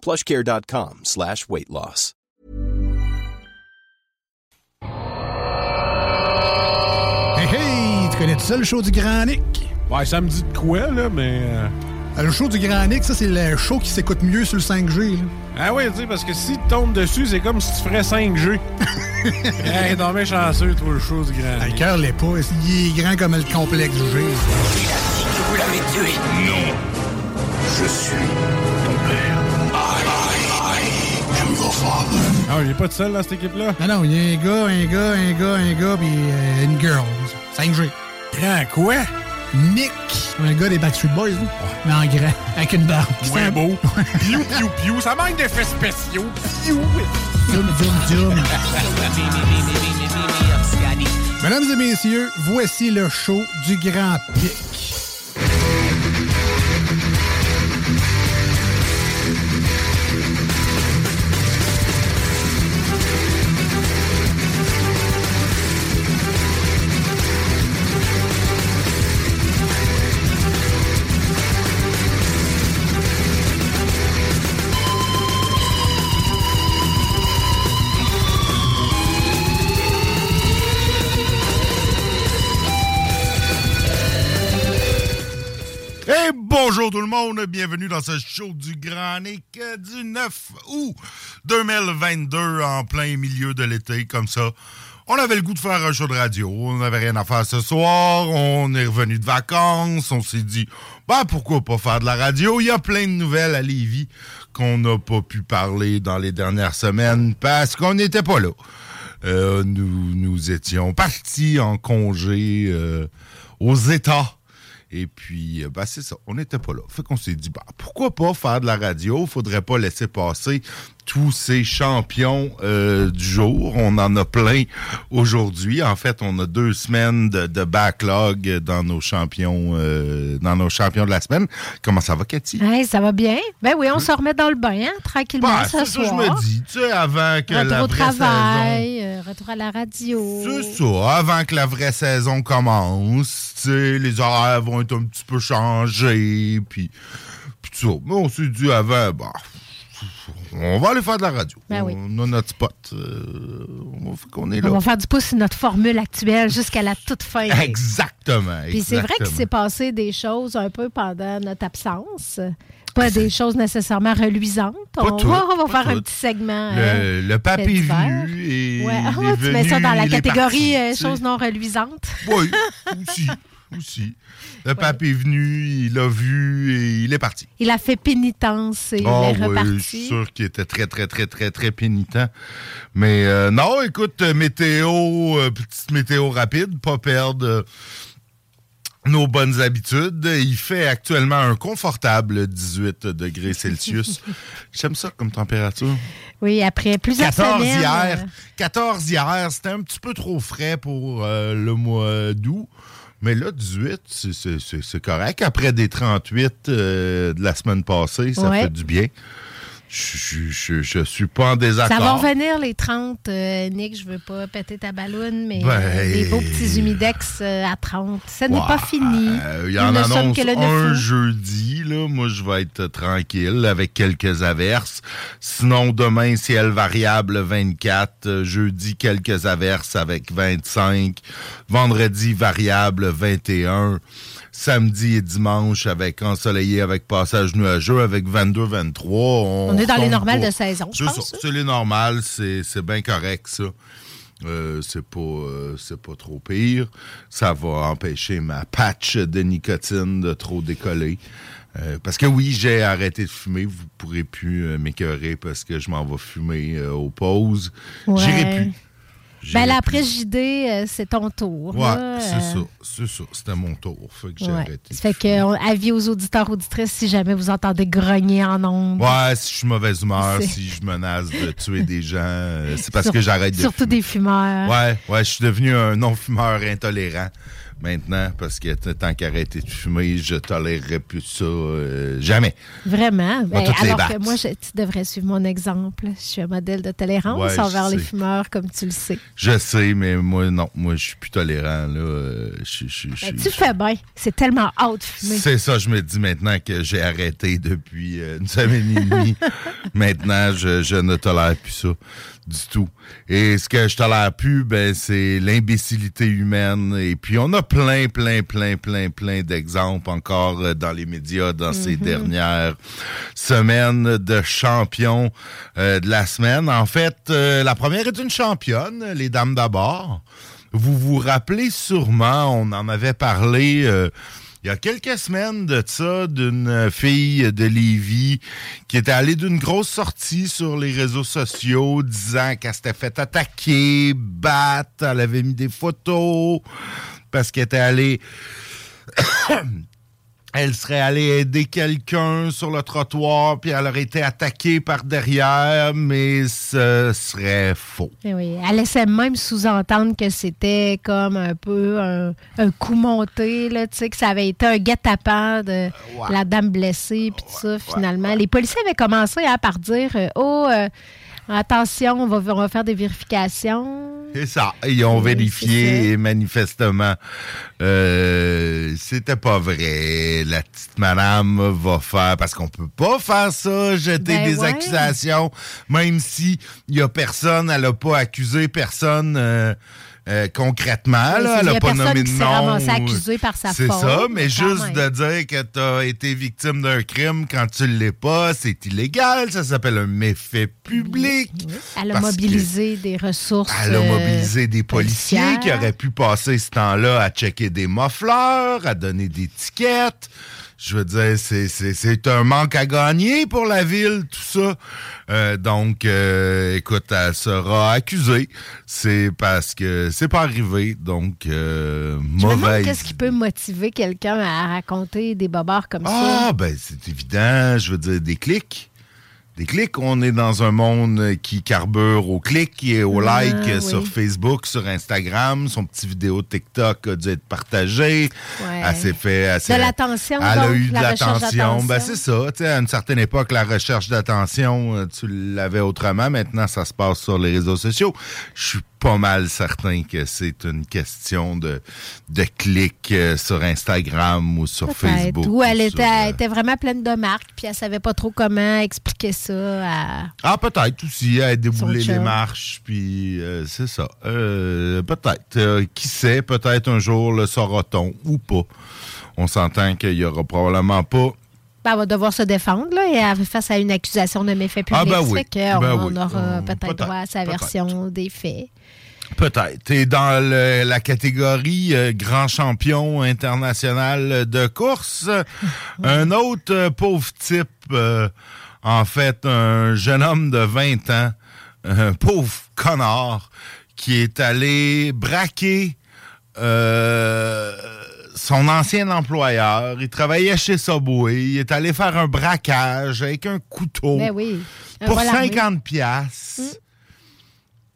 plushcare.com slash weight loss. Hey hey, tu connais ça le show du Grand Nick? Ouais, ça me dit de quoi, là, mais. euh, Le show du Grand Nick, ça, c'est le show qui s'écoute mieux sur le 5G. là. Ah oui, tu sais, parce que si tu tombes dessus, c'est comme si tu ferais 5G. hey, non, mais chanceux, toi, le show du grand. Ah, Le cœur l'est pas. Il est grand comme le complexe G. Vous l'avez tué Non. Je suis Ah, il est pas de seul dans cette équipe-là? Non, non, il y a un gars, un gars, un gars, un gars, puis euh, une girl. 5G. Grand quoi? Nick. Un gars des Backstreet Boys, là. Mais en grand, avec une barbe. Moins beau. Piou, piou, piou. Ça manque d'effets spéciaux. Piou. Zoom, zoom, zoom. Mesdames et messieurs, voici le show du Grand Pic. Bonjour tout le monde, bienvenue dans ce show du Grand Nick euh, du 9 août 2022 en plein milieu de l'été comme ça. On avait le goût de faire un show de radio, on n'avait rien à faire ce soir, on est revenu de vacances, on s'est dit, bah pourquoi pas faire de la radio, il y a plein de nouvelles à Lévis qu'on n'a pas pu parler dans les dernières semaines parce qu'on n'était pas là. Euh, nous, nous étions partis en congé euh, aux États. Et puis, ben, c'est ça, on n'était pas là. Fait qu'on s'est dit, bah, pourquoi pas faire de la radio? Faudrait pas laisser passer tous ces champions euh, du jour. On en a plein aujourd'hui. En fait, on a deux semaines de, de backlog dans nos champions euh, dans nos champions de la semaine. Comment ça va, Cathy? Hey, ça va bien? Ben oui, on se remet dans le bain, hein, tranquillement, Bah, ce c'est ça que je soir. me dis, tu sais, avant que Retour la au vraie saison... travail, euh, retour à la radio. C'est ça, avant que la vraie saison commence, tu sais, les horaires vont être un petit peu changés, puis, puis ça. Mais on s'est dit avant, bah, on va aller faire de la radio. Ben oui. On a notre spot. euh, on est là. On va faire du pouce sur notre formule actuelle jusqu'à la toute fin. Exactement. Puis c'est vrai qu'il s'est passé des choses un peu pendant notre absence. Pas des choses nécessairement reluisantes. Pas on, tout, va, on va pas faire un petit segment. euh, Le, divers. venu et ouais. Ah, tu mets ça dans la catégorie euh, choses non reluisantes. Oui, aussi, aussi. Le pape est venu, il l'a vu et il est parti. Il a fait pénitence et Ah il est oui, je reparti. suis sûr qu'il était très, très, très, très, très pénitent. Mais euh, non, écoute, euh, météo, euh, petite météo rapide, pas perdre euh, nos bonnes habitudes. Il fait actuellement un confortable 18 degrés Celsius. J'aime ça comme température. Oui, après plusieurs 14 semaines. hier. euh, 14 hier, c'était un petit peu trop frais pour euh, le mois d'août. Mais là, 18, c'est- correct. Après des 38 euh, de la semaine passée, ça Ouais. fait du bien. Je, je, je, je suis pas en Ça va désaccord. revenir les 30, euh, Nick. Je veux pas péter ta balloune, mais Ben, euh, des beaux petits humidex euh, à 30. Ça n'est pas fini. euh, Il y Nous en ne sommes annonce que le 9 un jeudi. Là. Moi, je vais être tranquille avec quelques averses. Sinon, demain, ciel variable 24. Euh, Jeudi, quelques averses avec 25. Vendredi, variable 21. Samedi et dimanche avec ensoleillé, avec passage nuageux, avec 22-23. On, On est dans les normales de saison, je C'est pense, hein? C'est les normales, c'est bien correct, ça. Euh, c'est pas euh, c'est pas trop pire. Ça va empêcher ma patch de nicotine de trop décoller. Euh, parce que oui, j'ai arrêté de fumer. Vous pourrez plus m'écœurer parce que je m'en vais fumer aux pauses. Ouais. J'irai plus. Ben, après JD, euh, c'est ton tour. Ouais, c'est ça. C'est ça. C'était mon tour. Fait que j'ai ouais. arrêté. Ça fait que, on- avis aux auditeurs, auditrices, si jamais vous entendez grogner en ondes. Ouais, si je suis mauvaise humeur, si je menace de tuer des gens, euh, c'est parce Sur- que j'arrête de Surtout fumer. des fumeurs. Ouais, ouais, je suis devenu un non-fumeur intolérant maintenant parce que tant qu'arrêter de fumer, je tolérerai plus ça euh, jamais. Vraiment? Ben, alors que moi, je- tu devrais suivre mon exemple. Je suis un modèle de tolérance Ouais, envers les fumeurs, comme tu le sais. Je sais, mais moi, non, moi, je suis plus tolérant, là. euh, je- Ben, tu fais bien. C'est tellement hâte de fumer. C'est ça, je me dis maintenant que j'ai arrêté depuis euh, une semaine et demie. maintenant, je ne tolère plus ça du tout. Et ce que je tolère plus, ben, c'est l'imbécilité humaine. Et puis, on a plein, plein, plein, plein, plein d'exemples encore euh, dans les médias dans ces dernières semaines de champions euh, de la semaine. En fait, euh, la première est une championne, les dames d'abord. Vous vous rappelez sûrement, on en avait parlé euh, il y a quelques semaines de ça, d'une fille de Lévis qui était allée d'une grosse sortie sur les réseaux sociaux disant qu'elle s'était fait attaquer, battre, elle avait mis des photos parce qu'elle était allée elle serait allée aider quelqu'un sur le trottoir, puis elle aurait été attaquée par derrière, mais ce serait faux. Eh oui, elle laissait même sous-entendre que c'était comme un peu un, un coup monté, là, tu sais, que ça avait été un guet-apens de la dame blessée, puis tout ça, finalement. Les policiers avaient commencé hein, par dire euh, Oh, euh, attention, on va, on va faire des vérifications. C'est ça. Ils ont Oui, vérifié et manifestement, euh, c'était pas vrai. La petite madame va faire, parce qu'on peut pas faire ça, jeter Ben des ouais. accusations, même si il y a personne, elle a pas accusé personne euh, euh, concrètement, Oui, là, elle il y a a pas nommé de nom. C'est ça, mais juste même. de dire que tu as été victime d'un crime quand tu l'es pas, c'est illégal. Ça s'appelle un méfait public. Elle a mobilisé des ressources. Elle a euh, mobilisé des policiers policières. qui auraient pu passer ce temps-là à checker des muffleurs, à donner des tickets. Je veux dire, c'est- c'est c'est un manque à gagner pour la ville, tout ça. Euh, donc, euh, écoute, elle sera accusée. C'est parce que c'est pas arrivé. Donc, euh, mauvaise. qu'est-ce qui peut motiver quelqu'un à raconter des bobards comme Ah, ça. ben c'est évident. Je veux dire, des clics. Des clics. On est dans un monde qui carbure au clic et au Ah, like oui. sur Facebook, sur Instagram. Son petit vidéo TikTok a dû être partagé. Ouais. Elle s'est fait... elle s'est- De l'attention, Elle a eu de l'attention. Ben, c'est ça. À une certaine époque, la recherche d'attention, euh, tu l'avais autrement. Maintenant, ça se passe sur les réseaux sociaux. Je suis pas mal certain que c'est une question de, de clics euh, sur Instagram ou sur. Facebook. Ou elle était, sur, euh, elle était vraiment pleine de marques, puis elle savait pas trop comment expliquer ça à. Ah, peut-être aussi, à débouler Son les marches, puis euh, c'est ça. Euh, peut-être. Euh, qui sait, peut-être un jour le saura-t-on ou pas. On s'entend qu'il y aura probablement pas. Ben, elle va devoir se défendre, là, et elle face à une accusation de méfait public. Ah, ben oui. Ben on oui. aura Euh, peut-être peut-être, droit à sa version des faits. Peut-être. Et dans le- la catégorie euh, grand champion international de course, un autre euh, pauvre type, euh, en fait, un jeune homme de 20 ans, un pauvre connard, qui est allé braquer son ancien employeur. Il travaillait chez Subway. Il est allé faire un braquage avec un couteau Ben oui. Un pour vol armé. 50 piastres.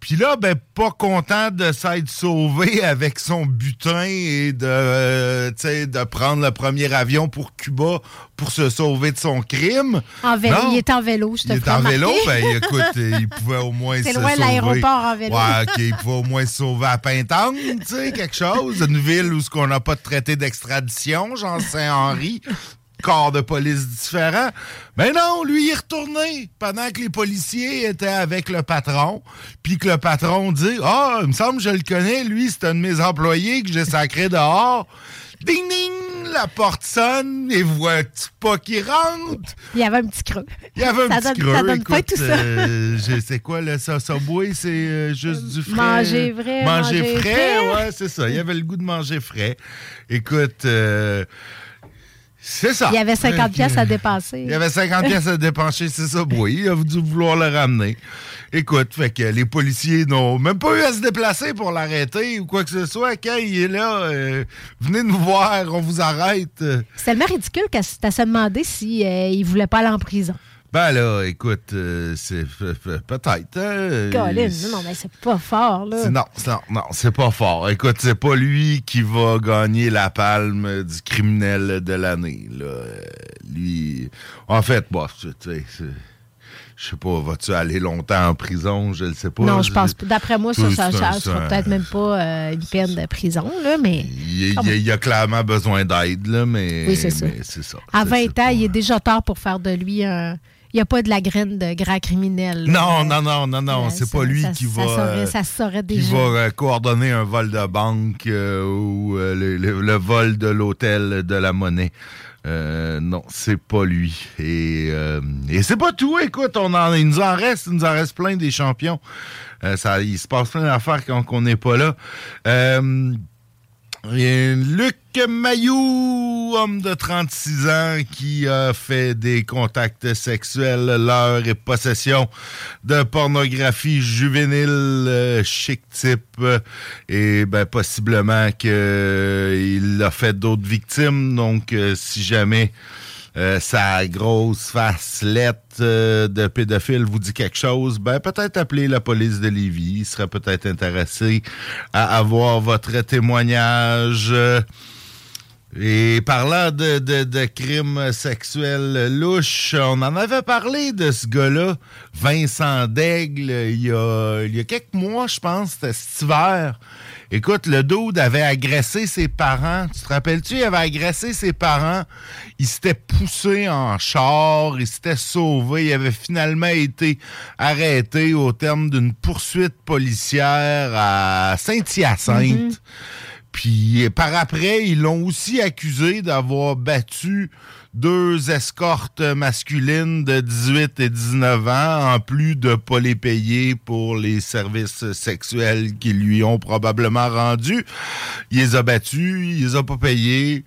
Puis là, ben, pas content de s'être sauvé avec son butin et de, euh, de prendre le premier avion pour Cuba pour se sauver de son crime. En vélo. Non. Il est en vélo, je te Il est en remarquer. vélo, ben écoute, il pouvait au moins se C'est sauver. loin de l'aéroport en vélo. Ouais, OK, il pouvait au moins se sauver à Pintangue, tu sais, quelque chose. Une ville où ce qu'on n'a pas de traité d'extradition, Jean Saint-Henri. Corps de police différent. Mais non, lui, il est retourné pendant que les policiers étaient avec le patron. Puis que le patron dit Ah, il me semble que je le connais, lui, c'est un de mes employés que j'ai sacré dehors. Ding ding, la porte sonne, et vois-tu pas qui rentre? Il y avait un petit creux. Il y avait un Ça petit donne- creux. ça donne pas écoute, tout ça. euh, je sais quoi, le ça, c'est euh, juste du frais. Manger vrai, Manger manger frais, frais. ouais, c'est ça. Il y avait le goût de manger frais. Écoute, euh, c'est ça. Il y avait 50 Donc, pièces à dépenser. Il y avait 50 pièces à dépenser, c'est ça, oui. Il a dû vouloir le ramener. Écoute, fait que les policiers n'ont même pas eu à se déplacer pour l'arrêter ou quoi que ce soit. Quand il est là, euh, venez nous voir, on vous arrête. C'est tellement ridicule qu'à se demander si euh, il voulait pas aller en prison. Ben là, écoute, euh, c'est pe- pe- peut-être. hein, Colin, euh, non, non, mais c'est pas fort, là. Non, non, non, c'est pas fort. Écoute, c'est pas lui qui va gagner la palme du criminel de l'année. là. Euh, Lui, en fait, bon, tu sais, je sais pas, vas-tu aller longtemps en prison? Je le sais pas. Non, je pense pas. D'après moi, ça, ça, ça c'est sera peut-être même pas euh, une peine de prison, là, mais Il, il- il a clairement besoin d'aide, là, mais, Oui, c'est ça. mais ça. à C'est- 20 c'est ans, pas- il est déjà tard pour faire de lui un. Il n'y a pas de la graine de grand criminel. Non, non, non, non, non, Euh, c'est pas lui qui va. euh, ça qui va euh, coordonner un vol de banque euh, ou euh, le, vol de l'hôtel de la monnaie. Euh, non, c'est pas lui. Et, euh, et c'est pas tout. Écoute, on en, il nous en reste, il nous en reste plein des champions. Euh, ça, il se passe plein d'affaires quand on n'est pas là. Euh, et Luc Mayou, homme de 36 ans, qui a fait des contacts sexuels, l'heure et possession de pornographie juvénile euh, chic type. euh, et ben, possiblement qu'il a fait d'autres victimes. Donc, euh, si jamais euh, sa grosse face lettre euh, de pédophile vous dit quelque chose, ben peut-être appeler la police de Lévis. Il serait peut-être intéressé à avoir votre témoignage. euh, et parlant de, de, de crimes sexuels louches, on en avait parlé de ce gars-là, Vincent Daigle, il y a, il y a quelques mois, je pense, c'était cet hiver. Écoute, le dude avait agressé ses parents. Tu te rappelles-tu? Il avait agressé ses parents. Il s'était poussé en char. Il s'était sauvé. Il avait finalement été arrêté au terme d'une poursuite policière à Saint-Hyacinthe. Puis par après, ils l'ont aussi accusé d'avoir battu deux escortes masculines de 18 et 19 ans, en plus de pas les payer pour les services sexuels qu'ils lui ont probablement rendus. Il les a battus, il les a pas payés.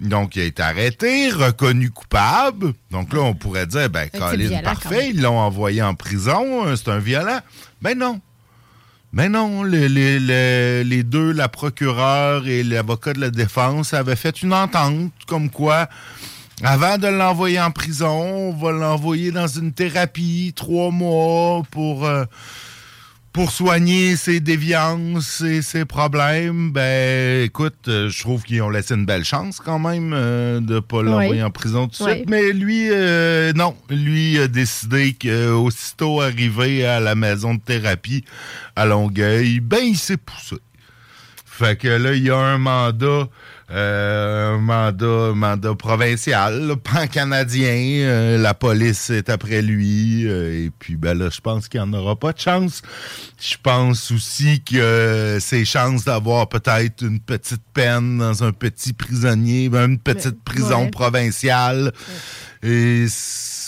Donc, il a été arrêté, reconnu coupable. Donc là, on pourrait dire, ben, Colin, parfait, ils l'ont envoyé en prison, hein, c'est un violent. Ben non. Mais non, les, les- les- les deux, la procureure et l'avocat de la défense, avaient fait une entente comme quoi, avant de l'envoyer en prison, on va l'envoyer dans une thérapie, trois mois pour, euh, pour soigner ses déviances et ses problèmes. Ben, écoute, euh, je trouve qu'ils ont laissé une belle chance quand même euh, de pas l'envoyer Oui. en prison tout de Oui. suite. Mais lui, non, lui a décidé qu'aussitôt arrivé à la maison de thérapie à Longueuil, ben il s'est poussé. Fait que là, il y a un mandat, un mandat, mandat provincial, pan-canadien. Euh, la police est après lui. euh, et puis, ben là, je pense qu'il n'y en aura pas de chance. Je pense aussi que euh, ses chances d'avoir peut-être une petite peine dans un petit prisonnier, ben, une petite prison ouais. provinciale, et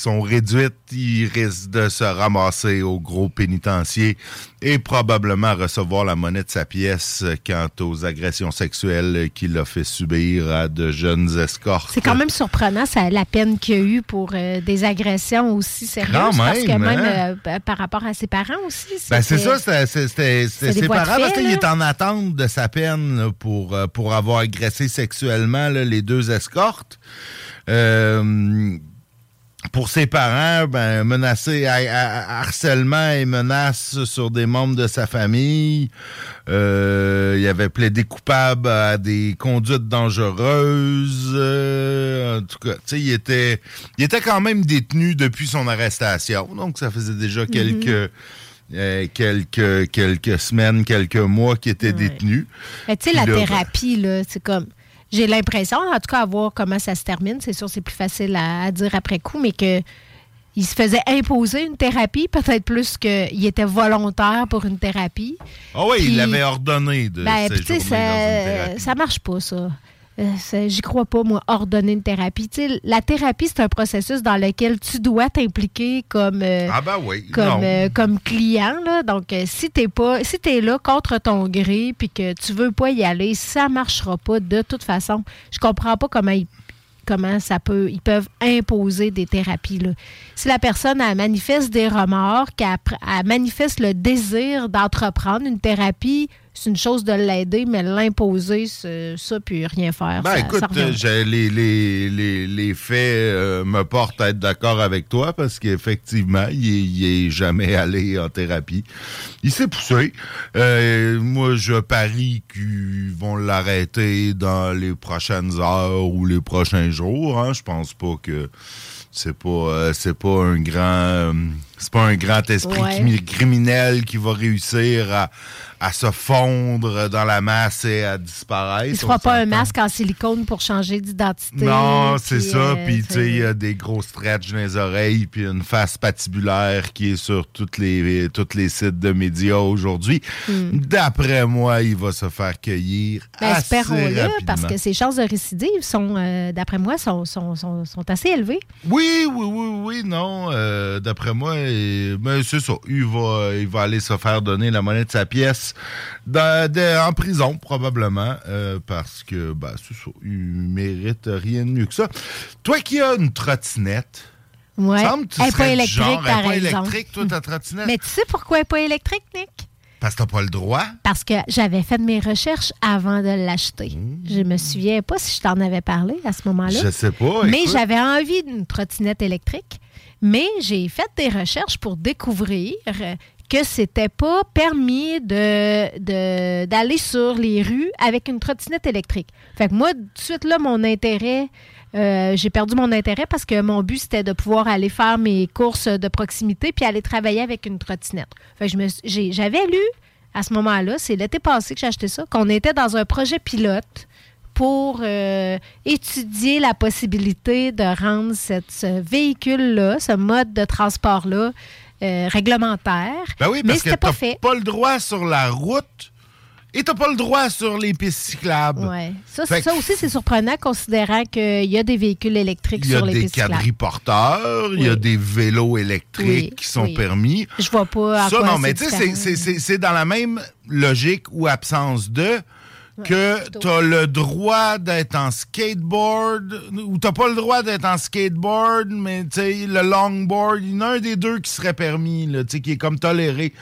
sont réduites. Il risque de se ramasser au gros pénitencier et probablement recevoir la monnaie de sa pièce quant aux agressions sexuelles qu'il a fait subir à de jeunes escortes. C'est quand même surprenant ça, la peine qu'il y a eu pour euh, des agressions aussi sérieuses. Quand parce que même, même hein? euh, par rapport à ses parents aussi. Ben, c'est ça, c'était- ses parents parce qu'il est en attente de sa peine pour, euh, pour avoir agressé sexuellement là, les deux escortes. Euh, pour ses parents, ben, menacé, à, à- harcèlement et menaces sur des membres de sa famille. Euh, il avait plaidé coupable à des conduites dangereuses. Euh, en tout cas, tu sais, il était, il était quand même détenu depuis son arrestation. Donc, ça faisait déjà quelques, euh, quelques, quelques semaines, quelques mois qu'il était détenu. Mais tu sais, la là, ben- thérapie, là, c'est comme. J'ai l'impression, en tout cas, à voir comment ça se termine. C'est sûr, c'est plus facile à, à dire après coup, mais que. Il se faisait imposer une thérapie, peut-être plus qu'il était volontaire pour une thérapie. Ah oui, il l'avait ordonné de Ben, ça, ça marche pas, ça. Euh, j'y crois pas, moi, ordonner une thérapie. La thérapie, c'est un processus dans lequel tu dois t'impliquer comme, euh, Ah ben oui. comme, euh, comme client. Là. Donc, si t'es pas, si t'es là contre ton gré puis que tu veux pas y aller, ça marchera pas de toute façon. Je comprends pas comment ils comment ça peut, ils peuvent imposer des thérapies. Là. Si la personne elle manifeste des remords, qu'elle manifeste le désir d'entreprendre une thérapie, c'est une chose de l'aider, mais l'imposer, ça, puis rien faire. Ben ça- écoute, ça euh, les, les, les, les faits euh, me portent à être d'accord avec toi parce qu'effectivement, il, est- il est jamais allé en thérapie. Il s'est poussé. Euh, moi, je parie qu'ils vont l'arrêter dans les prochaines heures ou les prochains jours. Hein. Je pense pas que c'est pas euh, c'est pas un grand euh, c'est pas un grand esprit Ouais. criminel qui va réussir à, à se fondre dans la masse et à disparaître. Il ne fera pas un masque en silicone pour changer d'identité. Non, c'est ça. euh, Puis, tu sais, il y a des gros stretches dans les oreilles, puis une face patibulaire qui est sur toutes les, toutes les sites de médias aujourd'hui. D'après moi, il va se faire cueillir Hmm. Ben, espérons-le, parce que ses chances de récidive sont, euh, d'après moi, sont, sont, sont, sont assez élevées. Oui, oui, oui, oui, non. euh, D'après moi, euh, ben, c'est ça. Il va, il va aller se faire donner la monnaie de sa pièce de- en prison, probablement, euh, parce que, ben, c'est ça. Il mérite rien de mieux que ça. Toi qui as une trottinette, Ouais. semble que tu Elle serais pas électrique, genre, elle pas électrique, toi, ta trottinette? Mais tu sais pourquoi elle n'est pas électrique, Nick? Parce que t'as pas le droit? Parce que j'avais fait mes recherches avant de l'acheter. Je me souviens pas si je t'en avais parlé à ce moment-là. Je sais pas. Mais j'avais envie d'une trottinette électrique. Mais j'ai fait des recherches pour découvrir que c'était pas permis de, d'aller sur les rues avec une trottinette électrique. Fait que moi, tout de suite là, mon intérêt, euh, j'ai perdu mon intérêt parce que mon but, c'était de pouvoir aller faire mes courses de proximité puis aller travailler avec une trottinette. Fait que je me j'avais lu à ce moment-là, c'est l'été passé que j'ai acheté ça, qu'on était dans un projet pilote pour euh, étudier la possibilité de rendre ce véhicule-là, ce mode de transport-là, euh, réglementaire. Ben oui, mais parce c'était pas fait. pas le droit sur la route et t'as pas le droit sur les pistes cyclables. Ouais. Ça, aussi, c'est surprenant considérant qu'il y a des véhicules électriques Il y a sur les des pistes quadriporteurs, il y a des vélos électriques Oui, qui sont oui. permis. Je vois pas à Ça, quoi non, mais tu sais, c'est dans la même logique ou absence de que tu as le droit d'être en skateboard ou t'as pas le droit d'être en skateboard, mais le longboard, il y en a un des deux qui serait permis, là, qui est comme toléré.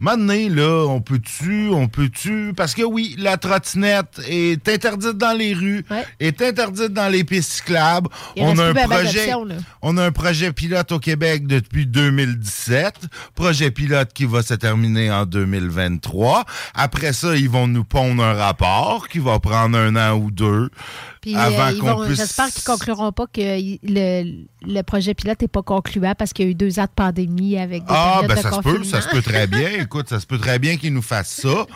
Maintenant, là, on peut-tu, on peut-tu, parce que oui, la trottinette est interdite dans les rues, Ouais. est interdite dans les pistes cyclables. Il On a un projet, on a un projet pilote au Québec depuis 2017. Projet pilote qui va se terminer en 2023. Après ça, ils vont nous pondre un rapport qui va prendre un an ou deux. Puis, avant euh, qu'on puisse- J'espère qu'ils concluront pas que le, le projet pilote n'est pas concluant parce qu'il y a eu deux ans de pandémie avec des Ah, ben de ça se peut, ça se peut très bien. Écoute, ça se peut très bien qu'ils nous fassent ça,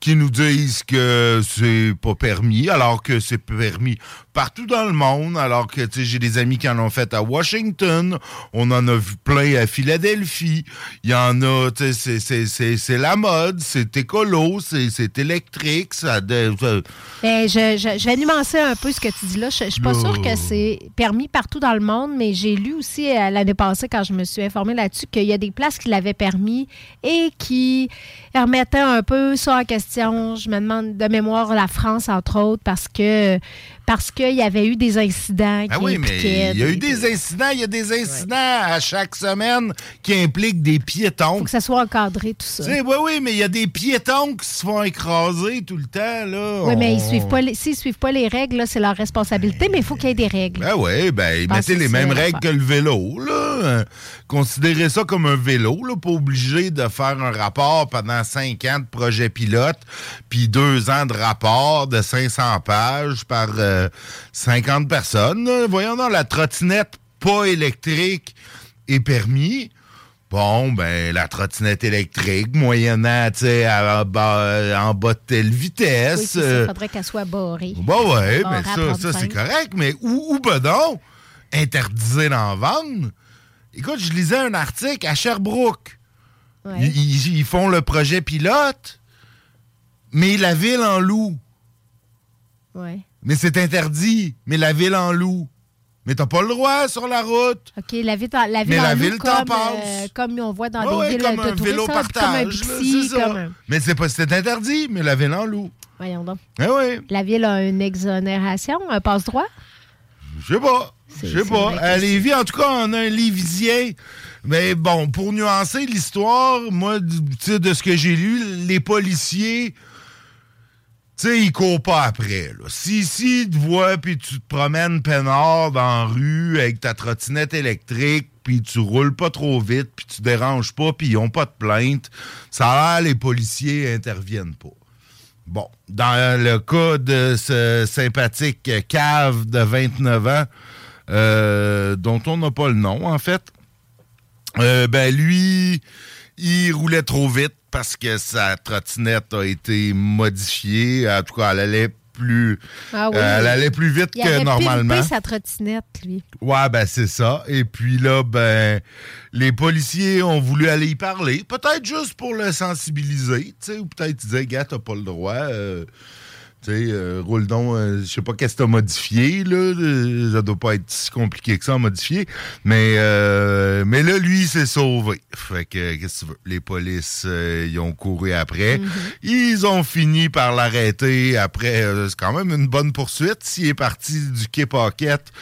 qu'ils nous disent que c'est pas permis, alors que c'est permis partout dans le monde, alors que tu sais, j'ai des amis qui en ont fait à Washington, on en a vu plein à Philadelphie, il y en a, tu sais, c'est- c'est- c'est c'est la mode, c'est écolo, c'est c'est électrique, ça... Ben, je, je- je vais nuancer un peu ce que tu dis là. Je ne suis pas sûre que c'est permis partout dans le monde, mais j'ai lu aussi euh, l'année passée, quand je me suis informée là-dessus, qu'il y a des places qui l'avaient permis et qui remettaient un peu ça en question. Je me demande de mémoire la France, entre autres, parce que parce qu'il y avait eu des incidents qui oui, mais impliquaient il y a eu des- incidents, il y a des incidents à chaque semaine qui impliquent des piétons. faut que ça soit encadré, tout ça. Oui, oui, mais il y a des piétons qui se font écraser tout le temps, là. Oui, mais ils suivent pas les, s'ils suivent pas les règles, c'est leur responsabilité, mais il faut qu'il y ait des règles. Ben oui, ben, mettez les mêmes règles que le vélo, là. Considérez ça comme un vélo, là, pas obligé de faire un rapport pendant cinq ans de projet pilote, puis deux ans de rapport de 500 pages par euh, 50 personnes. Voyons donc, la trottinette pas électrique est permis. Bon, ben, la trottinette électrique, moyennant, tu sais, en bas, en bas de telle vitesse. ça, euh, faudrait qu'elle soit barrée. Bah ouais, Barrée mais ça, ça 35. c'est correct, mais où, où ben donc? Interdisé d'en vendre? Écoute, je lisais un article à Sherbrooke. Ouais. Ils, ils- ils font le projet pilote, mais la ville en loue. Ouais. Mais c'est interdit. Mais la ville en loue. Mais t'as pas le droit sur la route. OK, la ville, en- la ville Mais en la loue ville t'en comme, passe. euh, comme on voit dans Ouais, des ouais, villes comme de un vélo tourisme, comme un partage. là, comme un... Mais c'est pas c'est interdit, mais la ville en loue. Voyons donc. Eh oui. La ville a une exonération, un passe-droit? Je sais pas. Je sais pas. À Lévis, en tout cas, on a un Lévisien. Mais bon, pour nuancer l'histoire, moi, de ce que j'ai lu, les policiers, tu sais, ils courent pas après. là. Si, si te voient, puis tu te promènes peinard dans la rue avec ta trottinette électrique, puis tu roules pas trop vite, puis tu déranges pas, puis ils ont pas de plainte, ça a l'air, les policiers interviennent pas. Bon, dans le cas de ce sympathique cave de 29 ans, euh, dont on n'a pas le nom, en fait, euh, ben lui, il roulait trop vite parce que sa trottinette a été modifiée. En tout cas, elle allait plus, Ah oui. euh, elle allait plus vite Il que avait normalement. sa trottinette, lui. Ouais, ben c'est ça. Et puis là, ben, les policiers ont voulu aller y parler. Peut-être juste pour le sensibiliser, tu sais, ou peut-être dire, gars, t'as pas le droit. euh, tu sais, euh, roule donc, euh, je sais pas qu'est-ce que t'as modifié, là. euh, Ça doit pas être si compliqué que ça à modifier. Mais, euh, mais là, lui, il s'est sauvé. Fait que, qu'est-ce que tu veux? Les polices, euh, ils ont couru après. Ils ont fini par l'arrêter après, euh, c'est quand même une bonne poursuite. S'il est parti du quai Paquette,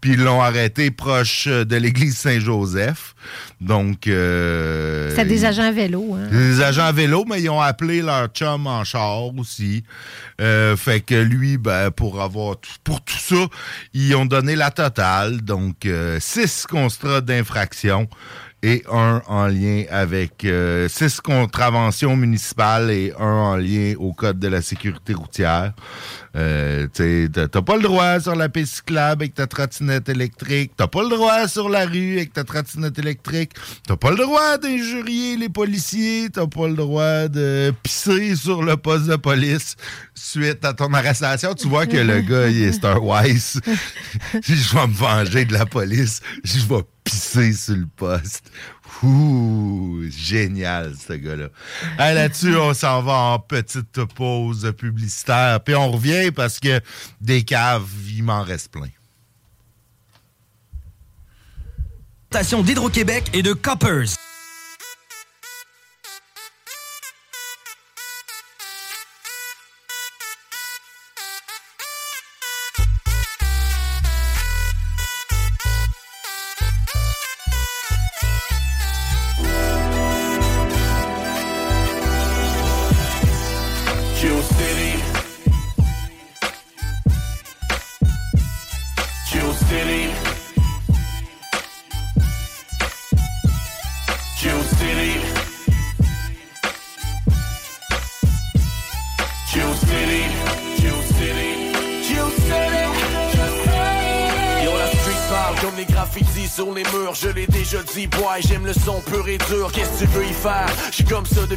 puis ils l'ont arrêté proche euh, de l'église Saint-Joseph. Donc, euh, C'était des agents à vélo. Hein? des agents à vélo, mais ils ont appelé leur chum en char aussi. Euh, fait que lui, ben, pour avoir tout- pour tout ça, ils ont donné la totale. Donc, euh, six constats d'infraction et un en lien avec euh, six contraventions municipales et un en lien au code de la sécurité routière. Euh, t'as pas le droit sur la piste avec ta trottinette électrique. T'as pas le droit sur la rue avec ta trottinette électrique. T'as pas le droit d'injurier les policiers. T'as pas le droit de pisser sur le poste de police suite à ton arrestation. Tu vois que le gars, il est Star Wise. Je vais me venger de la police. Je vais pisser sur le poste. Génial, ce gars-là. Là-dessus, on s'en va en petite pause publicitaire. Puis on revient parce que des caves, il m'en reste plein. Station d'Hydro-Québec et de Coppers.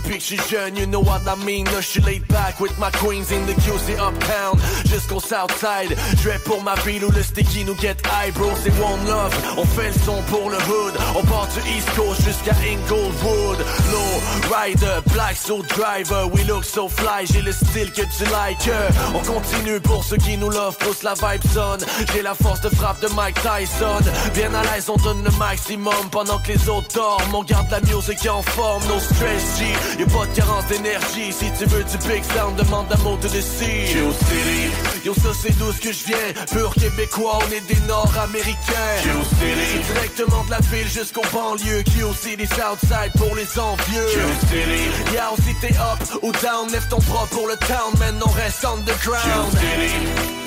Que j'suis jeune, you know what I mean. Là, j'suis laid back with my queens in the QC uptown. Jusqu'au Southside. J'vais pour ma ville où le sticky nous get high, bro. C'est one love. On fait le son pour le hood. On part du East Coast jusqu'à Inglewood. Low rider, black soul driver. We look so fly, j'ai le style que tu like. On continue pour ceux qui nous love, pousse la vibe son. J'ai la force de frappe de Mike Tyson. Bien à l'aise, on donne le maximum pendant que les autres dorment. On garde la musique en forme, no stress G. Y'a pas de carence d'énergie. Si tu veux du big sound, demande à mot de sea. Chill City. Yo, ça c'est d'où ce que je viens. Pur québécois, on est des nord-américains. City. C'est directement de la ville jusqu'au banlieue. Qui aussi des Southside pour les envieux. Chill City. Yeah, si t'es up ou down, lève ton bras pour le town, man, on reste underground. Chill City.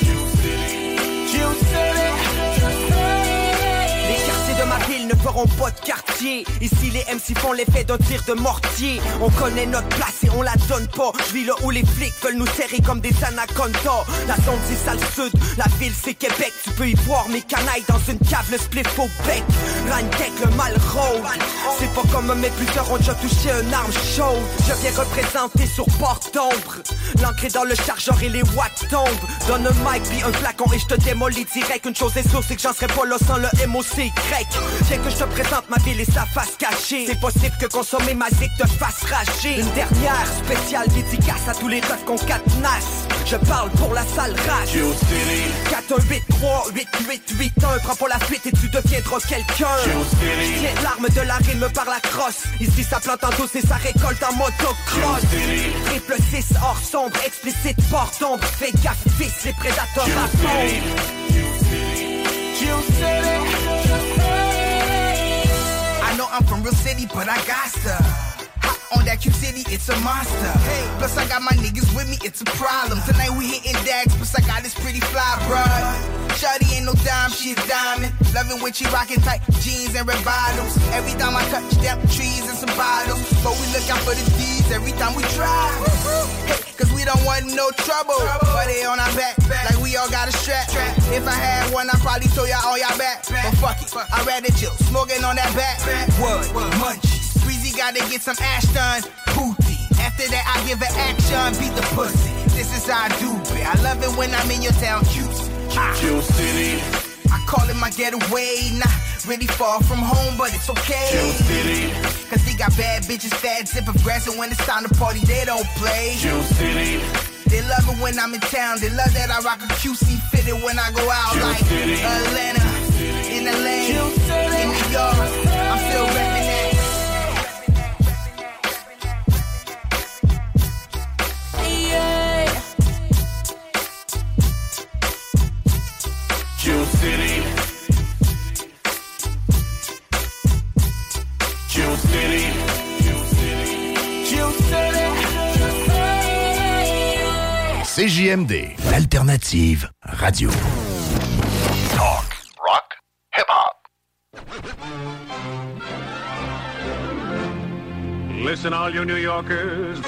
Chill City. Chill City. Ville ne feront pas de quartier. Ici, les MC font l'effet d'un tir de mortier. On connaît notre place et on la donne pas. Je vis là où les flics veulent nous serrer comme des anacondas. La zone, c'est le sud. La ville, c'est Québec. Tu peux y voir mes canailles dans une cave, le split au bec. Randek, le mal rôde. C'est pas comme mais plusieurs ont déjà touché une arme chaude. Je viens représenter sur porte d'ombre. L'ancré dans le chargeur et les watts tombent. Donne un mic puis un flacon et je te démolis direct. Une chose est sûre, c'est que j'en serais pas là sans le MOC grec. Que je te présente ma ville et sa face cachée. C'est possible que consommer ma zik te fasse rager. Une dernière, frère spécial dédicace à tous les rêves qu'on cadenasse. Je parle pour la sale race. 418 3 8 8 8 1 Prends pour la fuite et tu deviendras quelqu'un. Tiens l'arme de la rime par la crosse. Ici ça plante en douce et ça récolte en motocross. Triple 6 hors sombre, explicite porte d'ombre. Fais gaffe, fils, les prédateurs I know I'm from real city, but I got stuff. Hot On that Q City, it's a monster. Hey, plus I got my niggas with me, it's a problem. Tonight we hitting dags, plus I got this pretty fly, bruh. Shorty ain't no dime, she a diamond. Loving when she rockin' tight jeans and red bottoms. Every time I touch them trees and some bottles. But we look out for the D's every time we. Hey, cause we don't want no trouble. But they on our back, like we all got a strap. If I had one, I'd probably throw y'all all y'all back. But fuck it, I'd rather chill, smoking on that back. What? Munchies. Breezy gotta get some ash done. Booty. After that, I give an action, beat the pussy. This is how I do it. I love it when I'm in your town, Q's. Ah. City. I call it my getaway. Not really far from home, but it's okay. City. Cause they got bad bitches, fat zip of grass, and when it's time to party, they don't play. City. They love it when I'm in town. They love that I rock a QC fitted when I go out Jill like City. Atlanta, in LA, in New York. I'm still rapping that. CJMD, l'alternative radio. Talk, rock, hip hop. Listen, all you New Yorkers.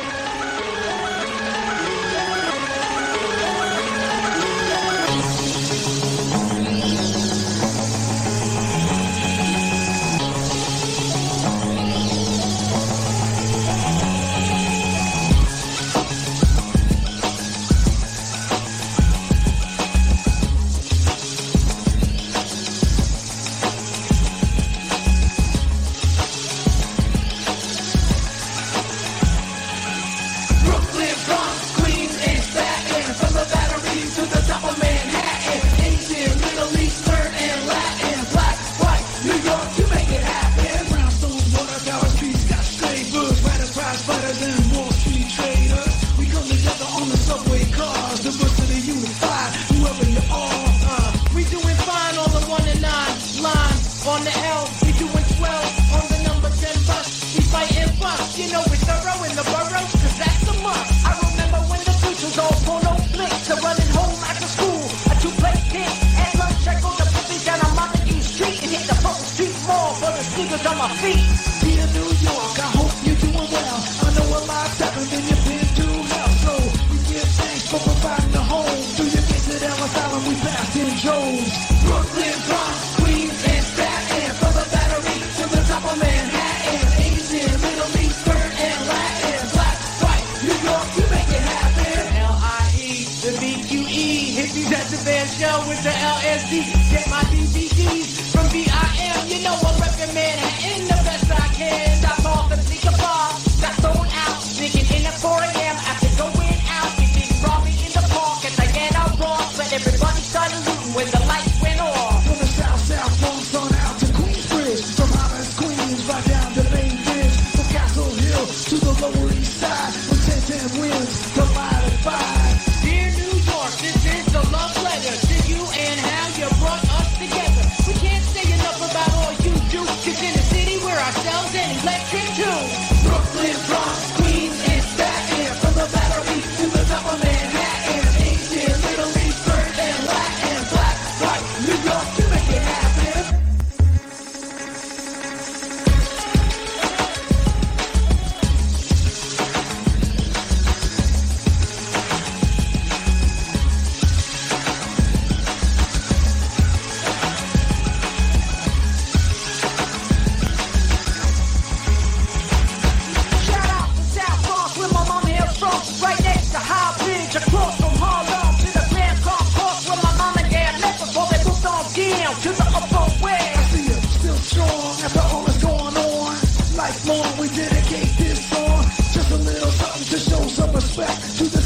Back to the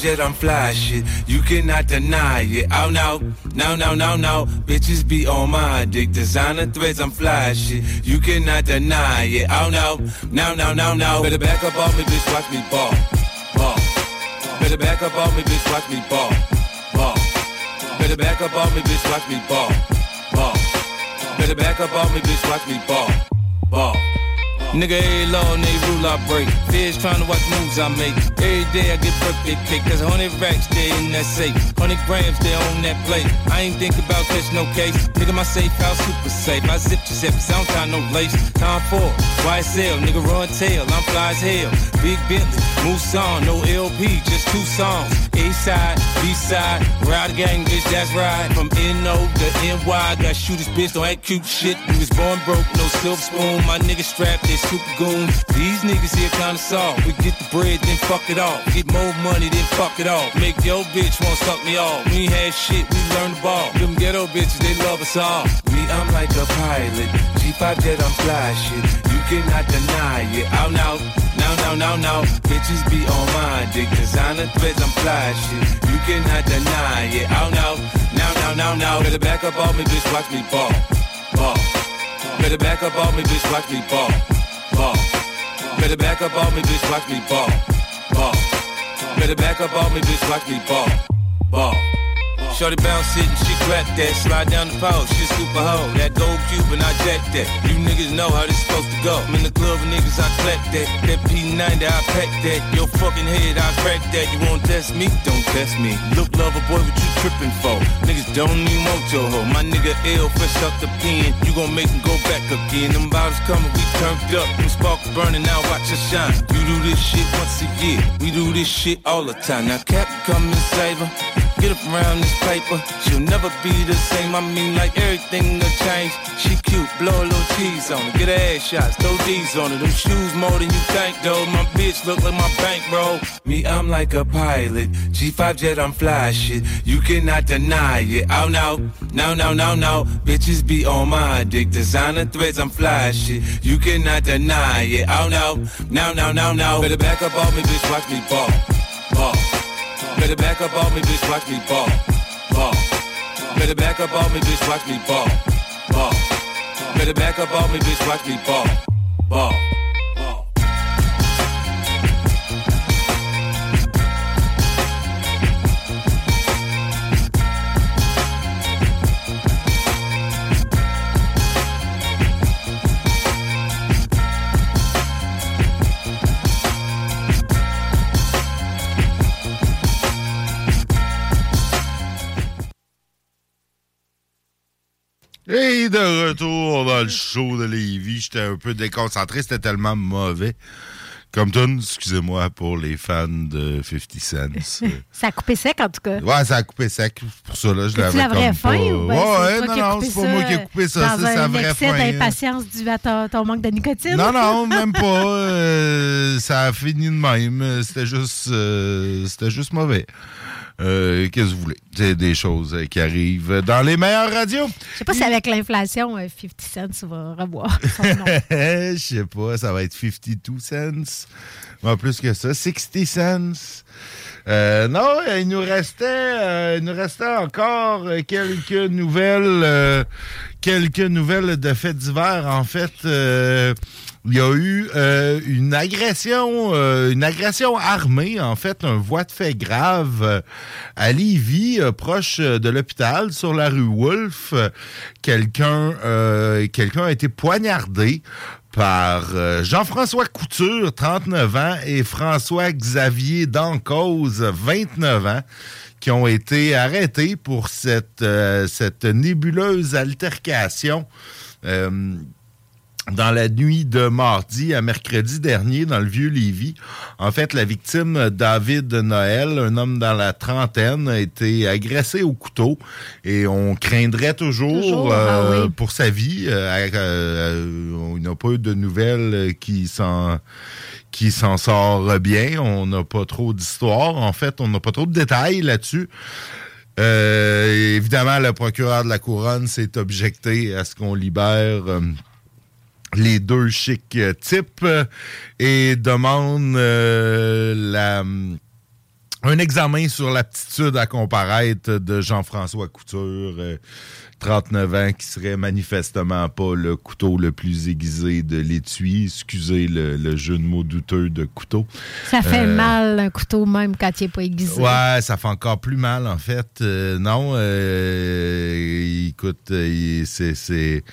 G5 jet, I'm fly shit. You cannot deny it. Oh no, no, no, no, no. Bitches be on my dick. Designer threads, I'm fly shit. You cannot deny it. Oh no, no, no, no, no. Better back up off me, bitch. Watch me ball, ball. Better back up off me, bitch. Watch me ball, ball. Better back up off me, bitch. Watch me ball, ball. Better back up off me, bitch. Watch me ball, ball. Nigga, every law and rule I break. Feds trying to watch moves I make. Every day I get birthday cake. Cause 100 racks stay in that safe. 100 grams they on that plate. I ain't think about catch no case. Nigga, my safe house super safe. I zip your zips, I don't tie no lace. Time for YSL, nigga run tail. I'm fly as hell. Big Bentley, moose no LP, just two songs. A side, B side, ride gang, bitch, that's right. From NO to NY, got shooters, bitch, don't act cute shit. We was born broke, no silver spoon. My niggas strapped, they super goons. These niggas here kinda soft. We get the bread, then fuck it off. Get more money, then fuck it off. Make your bitch wanna suck me off. We had shit, we learned the ball. Them ghetto bitches, they love us all. Me, I'm like a pilot. G5 jet, I'm fly shit. You cannot deny it. Oh no, no, no, no, no. Bitches be on my dick. Designer threads, I'm fly shit. You cannot deny it. Oh no, no, no, no, no. Better back up off me, bitch. Watch me ball, ball. Better back up off me, bitch. Watch me ball, ball. Better back up off me, bitch. Watch me ball, ball. Better back up off me, bitch. Watch me ball, ball. Shorty bounce sitting, she clap that, slide down the pole, she super hoe. That gold cube and I jack that. You niggas know how this supposed to go. I'm in the club with niggas, I clap that. That P90, I pack that. Your fucking head, I crack that. You won't test me? Don't test me. Look, lover boy, what you tripping for? Niggas don't even want your hoe. My nigga L fresh up the pen. You gon' make him go back again. Them bottles coming, we turned up. Them sparks burning, now watch us shine. You do this shit once a year. We do this shit all the time. Now Cap come and save her. Get up around this paper, she'll never be the same. I mean, like everything will change. She cute, blow a little cheese on her, get her ass shots, throw D's on her. Them shoes more than you think, though. My bitch look like my bankroll. Me, I'm like a pilot. G5 jet, I'm fly shit. You cannot deny it. Oh no, no, no, no, no. Bitches be on my dick. Designer threads, I'm fly shit. You cannot deny it. Oh no, no, no, no, no. Better back up on me, bitch. Watch me ball, ball. Better back up on me, bitch, watch me ball, ball. Better back up on me, bitch, watch me ball, ball. Better back up on me, bitch, watch me ball, ball. Et de retour dans le show de Lévis, j'étais un peu déconcentré, c'était tellement mauvais. Comme tune, excusez-moi pour les fans de 50 Cent. Ça a coupé sec, en tout cas. Ouais, ça a coupé sec. Pour ça, là, je l'avais la vraie comme fin pas... ou ben, ouais, c'est non, non, c'est pas moi qui ai coupé ça. C'est la un vraie fin. hein. d'impatience dû à ton, ton manque de nicotine? Non, non, même pas. Euh, ça a fini de même. C'était juste, euh, c'était juste mauvais. Euh, Qu'est-ce que vous voulez? C'est des choses euh, qui arrivent dans les meilleures radios. Je sais pas si avec l'inflation, euh, 50 Cent va revoir son nom. Je sais pas, ça va être 52 cents. En plus que ça, 60 cents. Euh, non, il nous restait, euh, il nous restait encore euh, quelques nouvelles, euh, quelques nouvelles de faits divers. En fait, euh, il y a eu euh, une agression, euh, une agression armée, en fait, un voie de fait grave euh, à Lévis, proche de l'hôpital, sur la rue Wolfe. Quelqu'un, a été poignardé par Jean-François Couture, 39 ans, et François-Xavier Dancause, 29 ans, qui ont été arrêtés pour cette, cette nébuleuse altercation. Dans la nuit de mardi à mercredi dernier dans le vieux Lévis. En fait, la victime, David Noël, un homme dans la trentaine, a été agressé au couteau et on craindrait toujours, Toujours, euh, ah oui. pour sa vie. Euh, euh, on n'a pas eu de nouvelles qui s'en qui s'en sort bien. On n'a pas trop d'histoire. En fait, on n'a pas trop de détails là-dessus. Euh, évidemment, le procureur de la couronne s'est objecté à ce qu'on libère euh, les deux chics euh, types euh, et demande euh, un examen sur l'aptitude à comparaître de Jean-François Couture, 39 ans, qui serait manifestement pas le couteau le plus aiguisé de l'étui. Excusez le, le jeu de mots douteux de couteau. Ça fait Euh, mal un couteau même quand il n'est pas aiguisé. Ouais, ça fait encore plus mal, en fait. Euh, non, euh, écoute, c'est, c'est,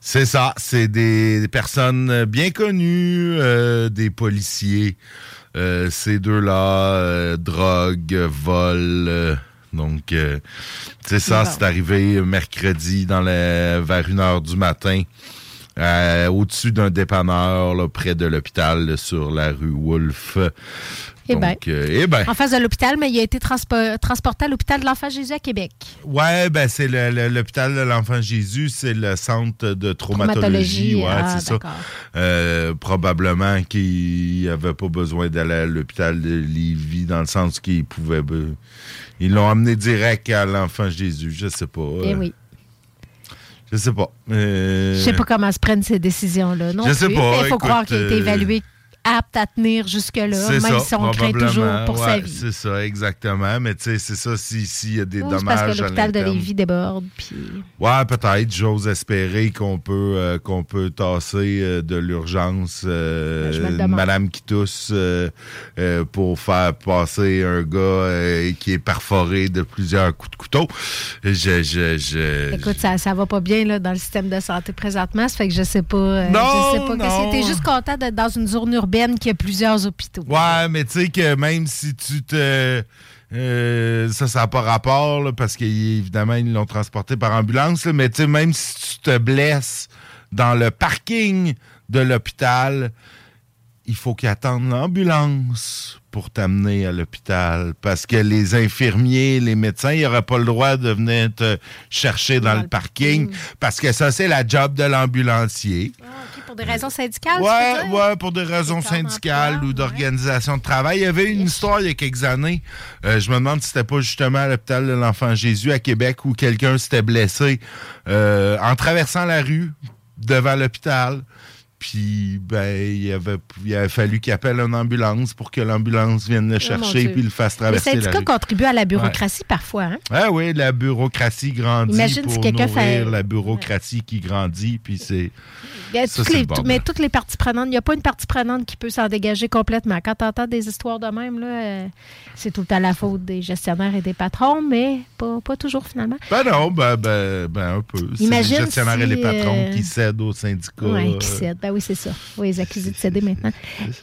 c'est ça. C'est des personnes bien connues, des policiers. Ces deux-là, drogue, vol. donc, euh, c'est ça, Bon. c'est arrivé mercredi dans la, vers une heure du matin. euh, au-dessus d'un dépanneur, là, près de l'hôpital, sur la rue Wolfe. Eh ben. Euh, eh ben. En face de l'hôpital, mais il a été transpo- transporté à l'hôpital de l'Enfant Jésus à Québec. Ouais, ben c'est l'hôpital de l'Enfant Jésus, c'est le centre de traumatologie. Traumatologie, ouais, ah, c'est ça. Euh, probablement qu'il avait pas besoin d'aller à l'hôpital de Lévis dans le sens qu'il pouvait. Ils l'ont amené direct à l'Enfant Jésus. Je sais pas. Eh oui. Je sais pas. Euh, Je sais pas comment se prennent ces décisions-là. Non Je sais plus, pas, Il faut écoute, croire qu'il a été euh, évalué apte à tenir jusque-là, même ça, si on craint toujours pour sa Ouais, vie. C'est ça, exactement. Mais tu sais, c'est ça, si- s'il y a des Ou c'est dommages parce que l'hôpital de. Lévis déborde. Puis... Ouais, peut-être. J'ose espérer qu'on peut euh, qu'on peut tasser euh, de l'urgence euh, Ben. Madame qui tousse pour faire passer un gars qui est perforé de plusieurs coups de couteau. Je, je, je, Écoute, ça, ça va pas bien là, dans le système de santé présentement. Ça fait que je sais pas. Non, je sais pas t'es juste content d'être dans une zone urbaine qui a plusieurs hôpitaux. Ouais, mais tu sais que même si tu te. euh, ça, ça n'a pas rapport, là, parce qu'évidemment, ils l'ont transporté par ambulance, là, mais tu sais, même si tu te blesses dans le parking de l'hôpital, il faut qu'ils attendent l'ambulance pour t'amener à l'hôpital. Parce que les infirmiers, les médecins, ils n'auraient pas le droit de venir te chercher dans, le parking, parce que ça, c'est la job de l'ambulancier. OK, pour des raisons syndicales, dire? ouais, pour des raisons syndicales ou d'organisation de travail. Il y avait une histoire il y a quelques années. Euh, je me demande si c'était pas justement à l'hôpital de l'Enfant Jésus à Québec où quelqu'un s'était blessé euh, en traversant la rue devant l'hôpital. Puis, ben, il avait, il avait fallu qu'il appelle une ambulance pour que l'ambulance vienne le Oh, chercher Dieu. puis le fasse Les traverser la syndicats contribuent à la bureaucratie parfois. Hein? Ah oui, la bureaucratie grandit Imagine pour si quelqu'un fait- la bureaucratie qui grandit, puis c'est... Les- mais toutes les parties prenantes, il n'y a pas une partie prenante qui peut s'en dégager complètement. Quand tu entends des histoires de même, euh, c'est tout à la faute des gestionnaires et des patrons, mais pas, pas toujours finalement. Ben non, ben, ben, ben un peu. C'est Imagine les gestionnaires et les patrons euh, qui cèdent aux syndicats. Oui, qui euh, cèdent. Ben oui, c'est ça. Oui, ils accusés de céder maintenant.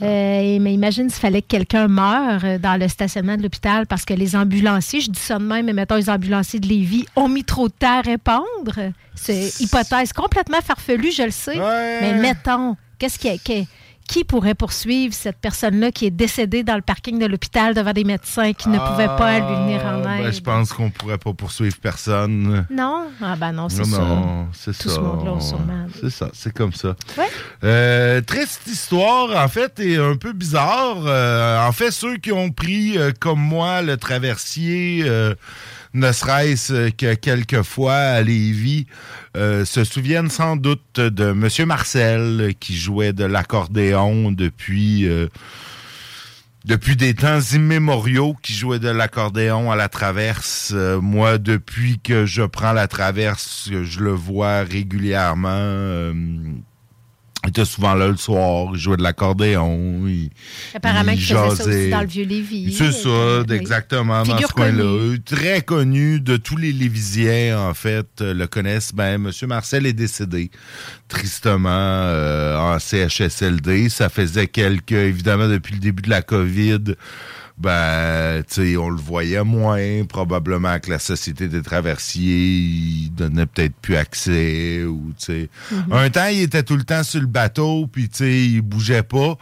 Euh, mais imagine s'il fallait que quelqu'un meure euh, dans le stationnement de l'hôpital parce que les ambulanciers, je dis ça de même, mais mettons les ambulanciers de Lévis, ont mis trop de temps à répondre. C'est hypothèse complètement farfelue, je le sais. Mais mettons, qu'est-ce qui, qui- qui pourrait poursuivre cette personne-là qui est décédée dans le parking de l'hôpital devant des médecins qui ne pouvaient pas lui venir en Ah, aide? ben, je pense qu'on pourrait pas poursuivre personne. Non? Ah ben non, c'est ça. non, c'est Tout ça. ce monde-là, mal. C'est ça, c'est comme ça. Ouais. Euh, triste histoire, en fait, et un peu bizarre. Euh, en fait, ceux qui ont pris, euh, comme moi, le traversier, ne serait-ce que quelques fois à Lévis, euh, se souviennent sans doute de Monsieur Marcel, qui jouait de l'accordéon depuis... euh, depuis des temps immémoriaux qui jouait de l'accordéon à la traverse. Euh, moi, depuis que je prends la traverse, je le vois régulièrement. Il était souvent là le soir, il jouait de l'accordéon. Il, Apparemment, il il faisait ça aussi dans le vieux Lévis. C'est ça, Oui. exactement, dans ce coin-là. Très connu de tous les Lévisiens, en fait, euh, le connaissent. Ben, Monsieur Marcel est décédé, tristement, euh, en CHSLD. Ça faisait quelques, évidemment, depuis le début de la COVID, ben, tu sais, on le voyait moins. Probablement que la Société des traversiers, il donnait peut-être plus accès, ou, tu sais. Mhm. Un temps, il était tout le temps sur le bateau, puis, tu sais, il bougeait pas.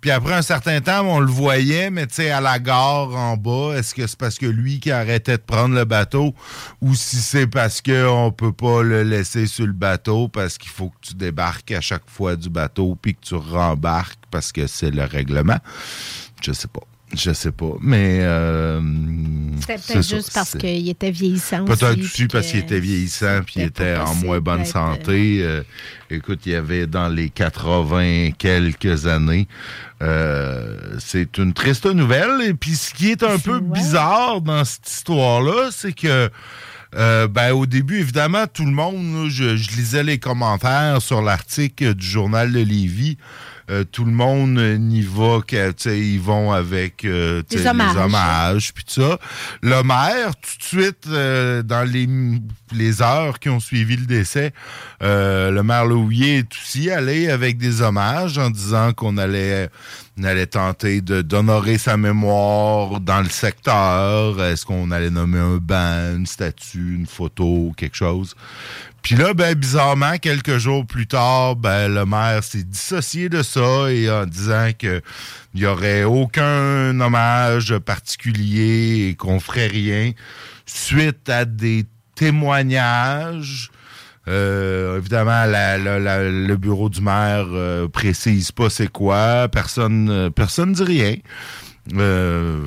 Puis après un certain temps, on le voyait, mais tu sais, à la gare en bas, est-ce que c'est parce que lui qui arrêtait de prendre le bateau ou si c'est parce qu'on peut pas le laisser sur le bateau parce qu'il faut que tu débarques à chaque fois du bateau puis que tu rembarques parce que c'est le règlement? Je sais pas. Je sais pas. Mais. euh, C'était peut-être juste parce qu'il était vieillissant Peut-être aussi, parce qu'il était vieillissant puis il était en moins bonne santé. Euh, écoute, il y avait dans les 80 quelques années. Euh, c'est une triste nouvelle. Et puis ce qui est un peu bizarre dans cette histoire-là, c'est que euh, ben, au début, évidemment, tout le monde, je, je lisais les commentaires sur l'article du journal de Lévis. Euh, tout le monde euh, n'y va ils vont avec euh, sais, hommages. les hommages, puis tout ça. Le maire, tout de suite, euh, dans les, les heures qui ont suivi le décès, le maire Louillet est aussi allé avec des hommages en disant qu'on allait, on allait tenter d'honorer sa mémoire dans le secteur. Est-ce qu'on allait nommer un banc, une statue, une photo, quelque chose? Puis là, ben, bizarrement, quelques jours plus tard, ben, le maire s'est dissocié de ça et en disant que il y aurait aucun hommage particulier et qu'on ferait rien suite à des témoignages. Euh, évidemment, le bureau du maire euh, précise pas c'est quoi. Personne, euh, personne dit rien. Euh,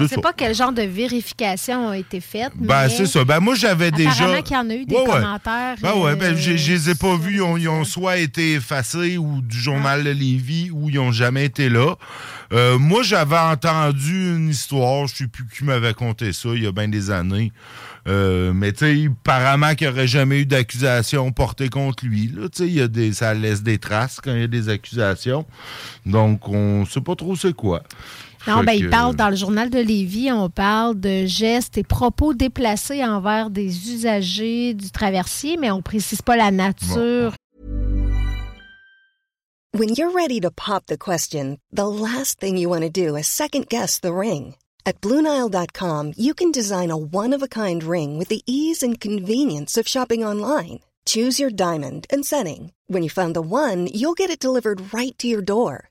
Je c'est sais pas quel genre de vérification a été faite. Ben, mais c'est ça. Ben, moi, j'avais déjà. Apparemment qu'il y en a eu des Ouais, commentaires. Ben ouais, ben, euh, je les ai pas vus. Ils ont, ils ont soit été effacés ou du journal de Lévis ou ils ont jamais été là. Euh, moi, j'avais entendu une histoire, je sais plus qui m'avait conté ça, il y a bien des années. Euh, mais tu sais, apparemment qu'il n'y aurait jamais eu d'accusation portée contre lui. Là, y a des, ça laisse des traces quand il y a des accusations. Donc, on sait pas trop c'est quoi. Non, Fait ben, que- il parle dans le journal de Lévis, on parle de gestes et propos déplacés envers des usagers du traversier, mais on précise pas la nature. When you're ready to pop the question, the last thing you want to do is second guess the ring. At Bluenile.com, you can design a one of a kind ring with the ease and convenience of shopping online. Choose your diamond and setting. When you find the one, you'll get it delivered right to your door.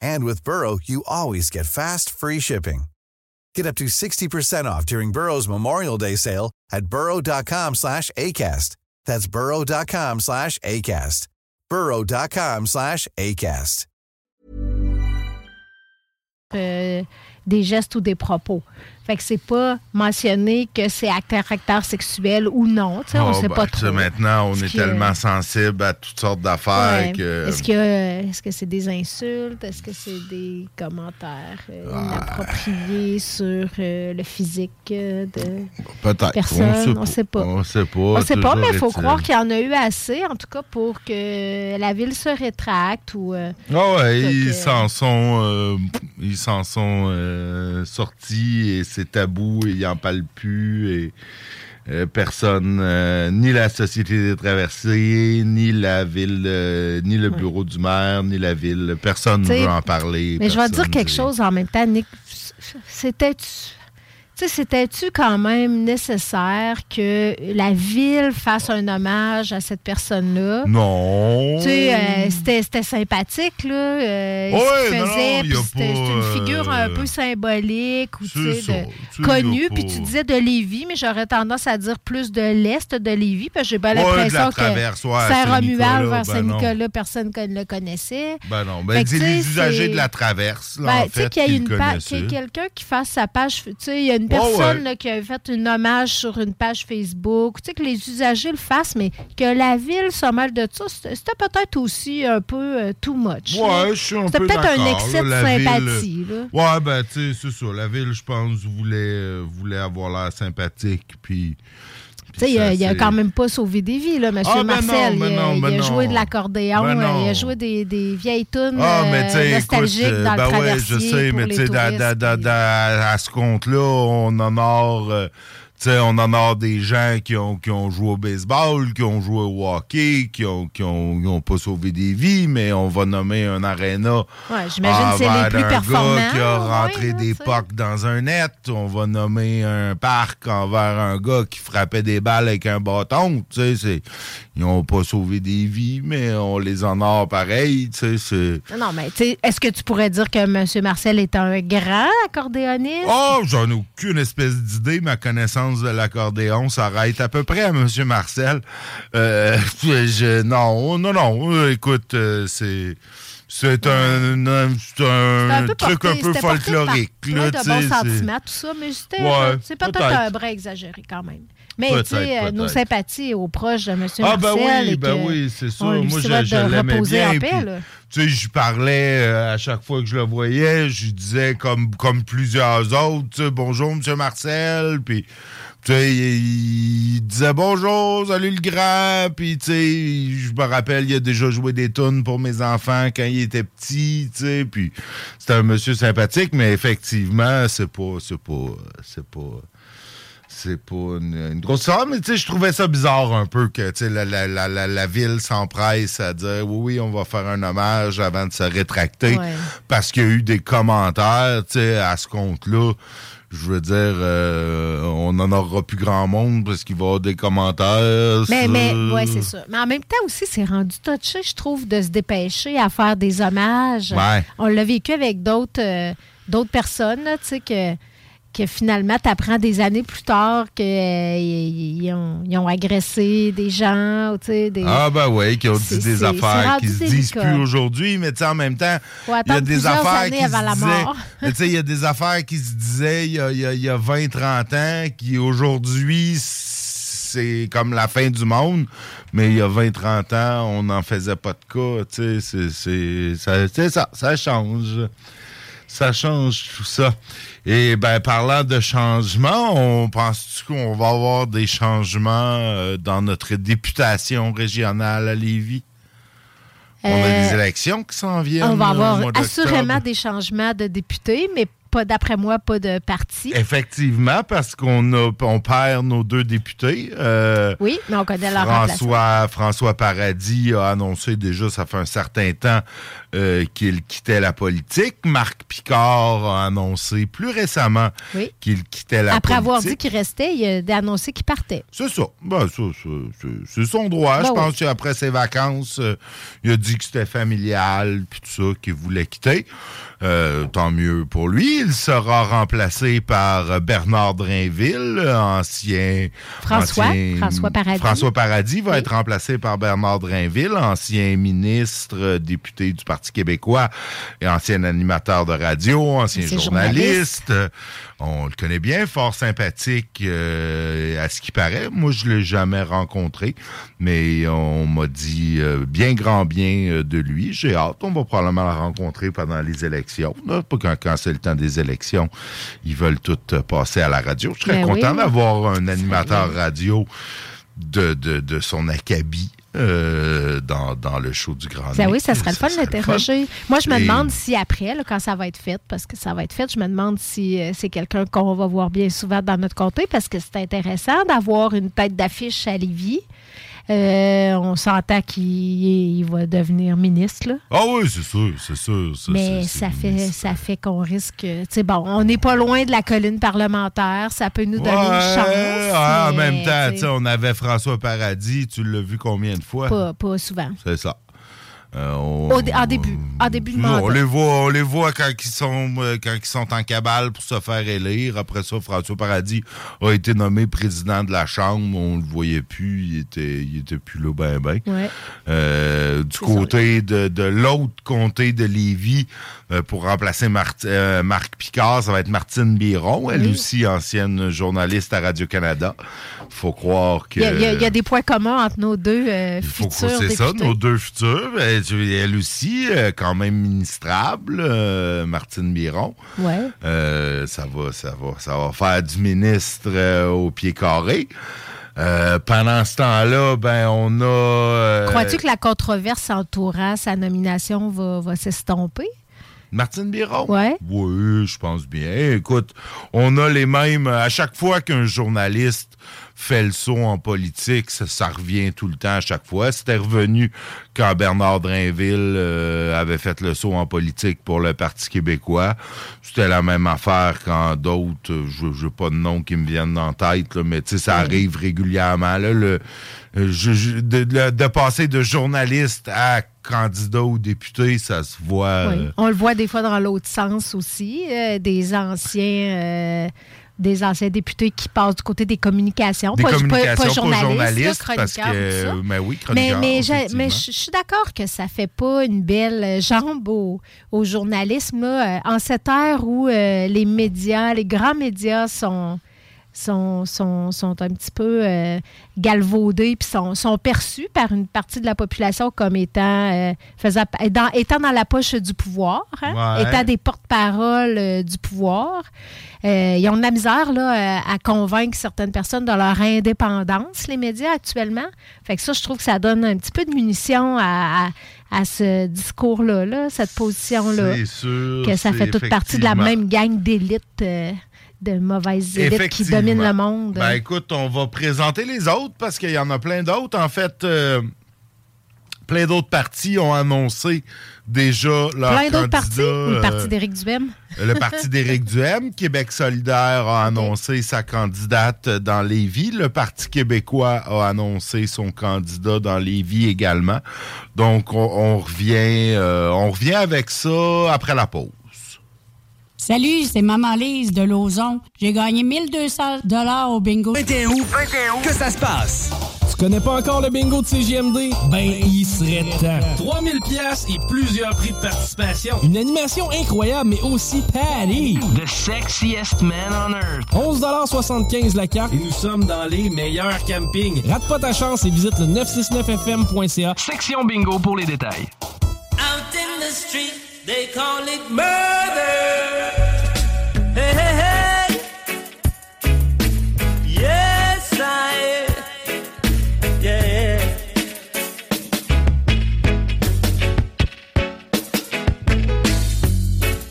And with Burrow, you always get fast, free shipping. Get up to 60% off during Burrow's Memorial Day sale at burrow.com slash ACAST. That's burrow.com slash ACAST. burrow.com slash ACAST. euh, des gestes ou des propos. Fait que c'est pas mentionné que c'est à caractère sexuel ou non. On Oh, sait ben, pas sais, trop. Maintenant, on est que- tellement sensible à toutes sortes d'affaires Ouais. que. Est-ce que c'est des insultes? Est-ce que c'est des commentaires euh, inappropriés sur euh, le physique euh, de personnes? On sait pas. On sait pas. On sait pas, mais il faut croire qu'il y en a eu assez, en tout cas, pour que la ville se rétracte ou. euh, Ah ouais, ils s'en sont, ils s'en sont sortis et c'est tabou ils en parlent plus et euh, personne, euh, ni la société des traversées, ni la ville, euh, ni le bureau du maire, ni la ville, personne ne veut en parler. Mais je vais te dire quelque chose en même temps, Nick. C'était-tu. Sais, c'était-tu quand même nécessaire que la ville fasse un hommage à cette personne-là? Non. Tu sais, euh, c'était, sympathique, là. euh, Ouais, ce qu'il non, faisait, non, c'était, une figure un euh, peu symbolique ou, tu sais, connue. Puis tu disais de Lévis, mais j'aurais tendance à dire plus de l'Est de Lévis, parce que j'ai bien Ouais, l'impression que ouais, Saint-Romuald vers ben. Saint-Nicolas, personne ne le connaissait. Ben non, ben c'est les usagers de la traverse, là, Ben, en tu sais fait, qu'il y a une quelqu'un qui fasse sa page. Tu sais, il y a une Ouais, personne ouais. là, qui a fait un hommage sur une page Facebook. Tu sais, que les usagers le fassent, mais que la ville se mêle de ça, c'était peut-être aussi un peu euh, too much. Ouais, je suis un C'était peu peut-être un excès de ville, sympathie. là. Ouais, ben, tu sais, c'est ça. La ville, je pense, voulait, euh, voulait avoir l'air sympathique, puis... Tu sais, il a, ça, il a c'est- quand même pas sauvé des vies, là, M. Ah, ben Marcel. non, ben il a, non, il ben a non. joué de l'accordéon, Ben euh, il a non. joué des, des vieilles tunes Ah, mais euh, écoute, nostalgiques euh, dans ben le ouais, traversier je sais, pour mais tu sais, da- à ce compte-là, on honore, euh, sais, on honore des gens qui ont, qui ont joué au baseball, qui ont joué au hockey, qui ont, qui ont, qui ont pas sauvé des vies, mais on va nommer un aréna. Ouais, j'imagine que c'est les plus performants, gars qui a rentré des pucks dans un net. On va nommer un parc envers un gars qui frappait des balles avec un bâton. Tu sais, c'est- ils ont pas sauvé des vies, mais on les honore pareil. Tu sais, c'est... Non, non, mais tu sais, est-ce que tu pourrais dire que M. Marcel est un grand accordéoniste? Oh, j'en ai aucune espèce d'idée. Ma connaissance de l'accordéon s'arrête à peu près à M. Marcel. Euh, je- non, non, non. Écoute, euh, c'est. C'est un, un- c'est un, un peu truc porté- un peu folklorique. par là, de bons sentiments, tout ça, mais c'était, Ouais, c'est peut-être, peut-être. un brin exagéré quand même. Mais tu sais, euh, nos sympathies aux proches de M. Ah ben Marcel. oui, ben oui, c'est lui Moi, je, je l'aimais bien. en puis, paix, là. tu sais, je parlais euh, à chaque fois que je le voyais, je disais comme, comme plusieurs autres, tu sais, bonjour, Monsieur Marcel, puis tu sais, il, il disait bonjour, salut le grand, puis tu sais, je me rappelle, il a déjà joué des tunes pour mes enfants quand il était petit, tu sais, puis c'était un monsieur sympathique, mais effectivement, c'est pas, c'est pas, c'est pas c'est pas une, une grosse histoire, mais tu sais, je trouvais ça bizarre un peu que tu sais, la, la, la, la, ville s'empresse à dire oui, oui, on va faire un hommage avant de se rétracter Ouais. parce qu'il y a eu des commentaires tu sais, à ce compte-là. Je veux dire, euh, on n'en aura plus grand monde parce qu'il va y avoir des commentaires. Mais, sur- mais ouais, c'est ça. Mais en même temps aussi, c'est rendu touché, je trouve, de se dépêcher à faire des hommages. Ouais. On l'a vécu avec d'autres euh, d'autres personnes, tu sais, que, que finalement, tu apprends des années plus tard qu'ils ont, ils ont agressé des gens, ou tu sais, des... Ah ben oui, qui ont dit des affaires qui se disent délicat. plus aujourd'hui, mais tu sais, en même temps, il y a des affaires qui se disaient, tu sais, il y a des affaires qui se disaient il y a, il y a- il y a 20-30 ans qui aujourd'hui c'est comme la fin du monde, mais il y a 20-30 ans, on n'en faisait pas de cas, tu sais, c'est ça, ça change. Ça change tout ça. Et ben parlant de changement, on pense qu'on va avoir des changements euh, dans notre députation régionale à Lévis? On a Euh, des élections qui s'en viennent. On va avoir assurément des changements de députés, mais pas d'après moi, pas de parti. Effectivement, parce qu'on a on perd nos deux députés. Euh, Oui, mais on connaît leur. François, François Paradis a annoncé déjà, ça fait un certain temps, euh, qu'il quittait la politique. Marc Picard a annoncé plus récemment Oui. qu'il quittait la Après avoir politique. dit qu'il restait, il a annoncé qu'il partait. C'est ça. Ben, ça, ça, c'est- son droit. Ben Je oui. pense qu'après ses vacances, euh, il a dit que c'était familial, puis tout ça, qu'il voulait quitter. Euh, tant mieux pour lui. il sera remplacé par Bernard Drainville, ancien... François, ancien- François Paradis. François Paradis va être remplacé par Bernard Drainville, ancien ministre, député du Parti québécois et ancien animateur de radio, ancien journaliste. On le connaît bien, fort sympathique euh, à ce qui paraît. Moi, je l'ai jamais rencontré, mais on m'a dit euh, bien grand bien euh, de lui. J'ai hâte. On va probablement la rencontrer pendant les élections. Là, pas quand, quand c'est le temps des élections, ils veulent tout passer à la radio. Je serais Ben content oui. d'avoir un animateur radio de, de, de son acabit euh, dans, dans le show du Grand Ça, Nick. oui, ça serait le fun l'interroger. Moi, je me Et- demande si après, là, quand ça va être fait, parce que ça va être fait, je me demande si euh, c'est quelqu'un qu'on va voir bien souvent dans notre comté, parce que c'est intéressant d'avoir une tête d'affiche à Lévis. Euh, on s'entend qu'il il va devenir ministre, là. Ah oui, c'est sûr, c'est sûr. Mais ça fait, ça fait qu'on risque. Tu sais, bon, on n'est pas loin de la colline parlementaire. Ça peut nous donner une chance. ouais, en même temps, on avait François Paradis, tu l'as vu combien de fois? Pas, pas souvent. C'est ça. Euh, on- Au dé- en début. En début de mandat. on les voit, on les voit quand ils sont euh, quand ils sont en cabale pour se faire élire. Après ça, François Paradis a été nommé président de la Chambre. On le voyait plus, il était, il était plus là ben ben. Ouais. Euh, du côté de, de l'autre comté de Lévis, euh, pour remplacer euh, Marc Picard, ça va être Martine Biron, elle Oui. aussi ancienne journaliste à Radio-Canada. Faut croire que... Il y, a, il y des points communs entre nos deux euh, Faut futurs c'est ça, nos deux futurs. Elle, elle aussi, euh, quand même ministrable, euh, Martine Biron. Ouais. Euh, ça va, ça va, ça va faire du ministre euh, au pied carré. Euh, pendant ce temps-là, ben on a. euh, Crois-tu que la controverse entourant sa nomination va, va s'estomper? Martine Biron? Ouais. Oui, je pense bien. Écoute, on a les mêmes. À chaque fois qu'un journaliste fait le saut en politique, ça, ça revient tout le temps à chaque fois. C'était revenu quand Bernard Drainville euh, avait fait le saut en politique pour le Parti québécois. C'était la même affaire quand d'autres, euh, je n'ai pas de nom qui me viennent en tête, là, mais tu sais, ça arrive régulièrement. Là, le, euh, je- je- de, de- de passer de journaliste à candidat ou député, ça se voit. Oui. euh, On le voit des fois dans l'autre sens aussi. euh, des anciens. Des anciens députés qui passent du côté des communications. Des pas, pas- communications, pas pas journalistes, parce que- ça. mais oui, Mais, chroniqueurs, mais, je, effectivement. mais je je suis d'accord que ça fait pas une belle jambe au, au journalisme. là. Euh, En cette ère où euh, les médias, les grands médias sont, sont, sont, sont un petit peu euh, galvaudés puis sont, sont perçus par une partie de la population comme étant, euh, faisant, étant, étant dans la poche du pouvoir, hein, Ouais. étant des porte-paroles euh, du pouvoir. Ils ont de la misère là, à convaincre certaines personnes de leur indépendance, les médias actuellement. Fait que ça, je trouve que ça donne un petit peu de munitions à, à- à ce discours-là, là, cette position-là. C'est sûr, Que ça fait toute partie de la même gang d'élites, euh, de mauvaises élites qui dominent le monde. Ben écoute, on va présenter les autres parce qu'il y en a plein d'autres. En fait, euh, plein d'autres partis ont annoncé déjà leur Plein d'autres partis? Le euh, parti d'Éric Duhem? Le parti d'Éric Duhem, Québec solidaire a annoncé sa candidate dans Lévis. Le Parti québécois a annoncé son candidat dans Lévis également. Donc, on, on revient, euh, on revient avec ça après la pause. Salut, c'est Maman Lise de Lauson. J'ai gagné 1200 dollars au bingo. où? Que ça se passe? Tu connais pas encore le bingo de CGMD? Ben, il serait temps. 3000 pièces et plusieurs prix de participation. Une animation incroyable, mais aussi Patty. The sexiest man on earth. 11,75 la carte et nous sommes dans les meilleurs campings. Rate pas ta chance et visite le 969fm.ca. Section bingo pour les détails. Out in the street, they call it murder. Hey, hey, hey. Yes, I. Yeah.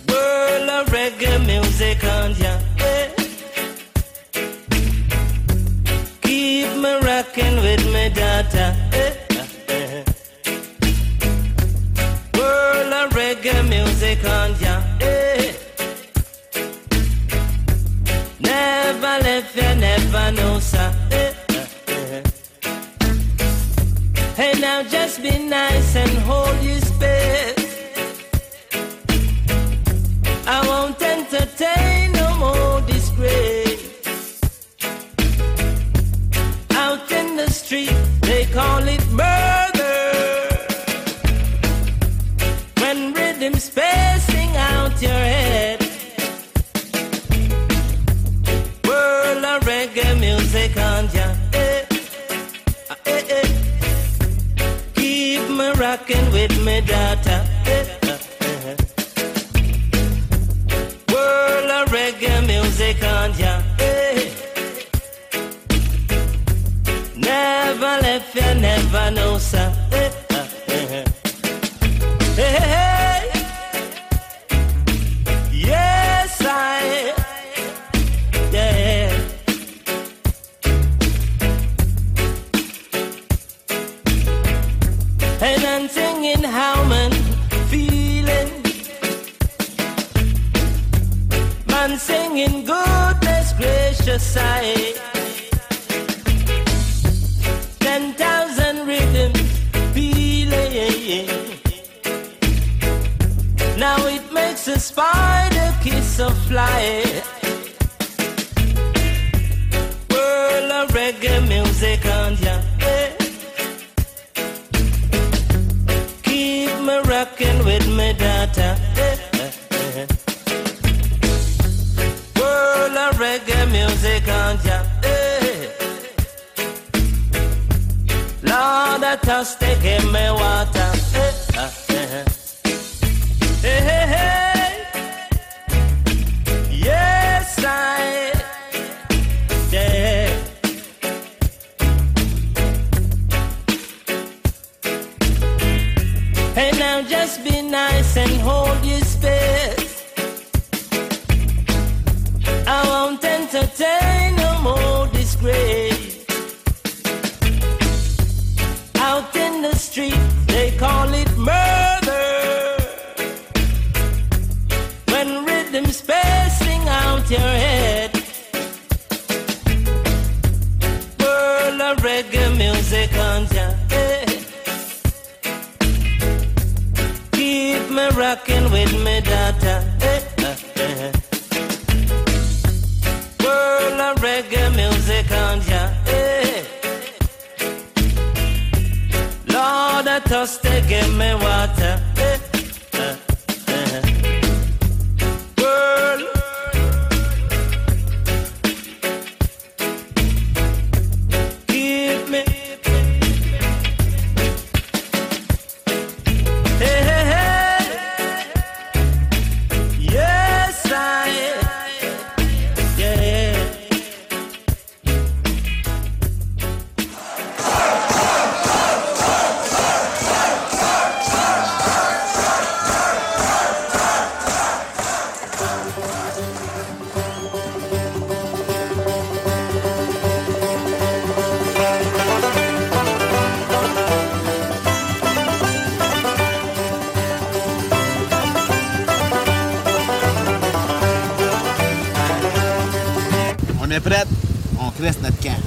World of reggae music on ya. Hey. Keep me rocking with me daughter. Eh. Hey. Hey. reggae music on ya. Hey. Eh. Never left ya, never know, sir. Hey. hey, now just be nice and hold your space. I won't entertain no more disgrace. Out in the street, they call it murder. him spacing out your head. World of reggae music on ya. Eh, eh, eh. eh. Keep me rocking with me daughter. est prête? On crée notre camp.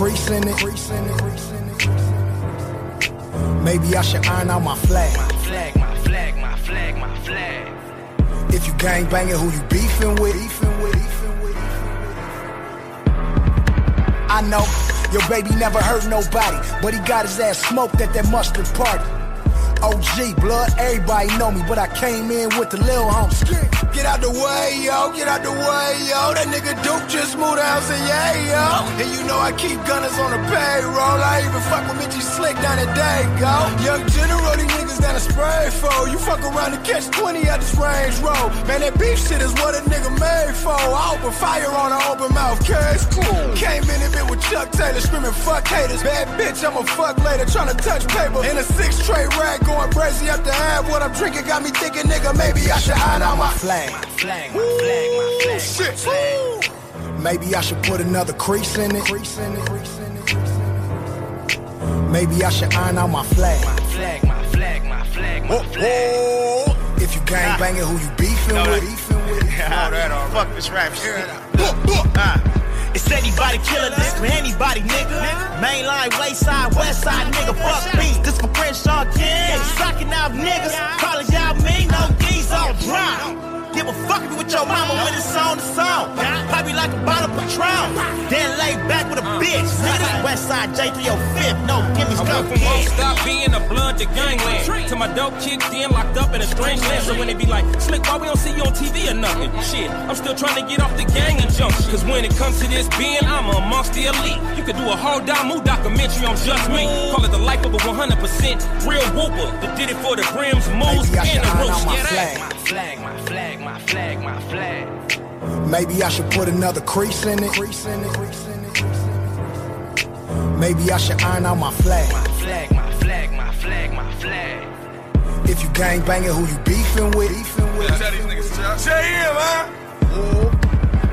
In it. Maybe I should iron out my flag. My Flag, my flag, my flag, my flag. If you gang banging, who you beefing with? I know your baby never hurt nobody, but he got his ass smoked at that mustard party. OG, blood, everybody know me, but I came in with the lil homies. Get out the way, yo, get out the way, yo. That nigga Duke just moved out say, yeah, yo. And you know I keep gunners on the payroll. I even fuck with Mitchie Slick down at Dago. Young General, niggas got a spray for. You fuck around and catch 20 at this range road. Man, that beef shit is what a nigga made for. I open fire on an open mouth case. Cool. Came in a bit with Chuck Taylor screaming, fuck haters. Bad bitch, I'm a fuck later, trying to touch paper. In a six tray rack, going crazy up the half. What I'm drinking got me thinking, nigga, maybe I should iron out my flag. Flag, my flag, my flag. Shit. Maybe I should put another crease in it. Maybe I should iron out my flag. Flag, my flag, my flag, my oh, flag. Oh, if you gang ah. banging, who you beefing Know with? that. Fuck this rap shit. Ah. It's anybody killer, this for anybody, nigga. Mainline, wayside, west side, nigga, fuck beats. This for Crenshaw King. Sucking out niggas, a bottle of Patron. Then lay back with a uh. bitch. Nigga, west side J305, no gimmies, I no went from won't stop being a blood to gangland. To my dope kicked in, locked up in a strange land. So when they be like, Slick, why we don't see you on TV or nothing? Shit, I'm still trying to get off the gang injunction. Cause when it comes to this being, I'm amongst the elite. You could do a whole Damu documentary on just me. Call it the life of a 100% real whooper. That did it for the brims, moves, Maybe I should and the out my flag. that. Flag, my flag, my flag, my flag. Maybe I should put another crease in it. Maybe I should iron out my flag. Flag, my flag, my flag, my flag. If you gang banging, who you beefing with? JM, huh?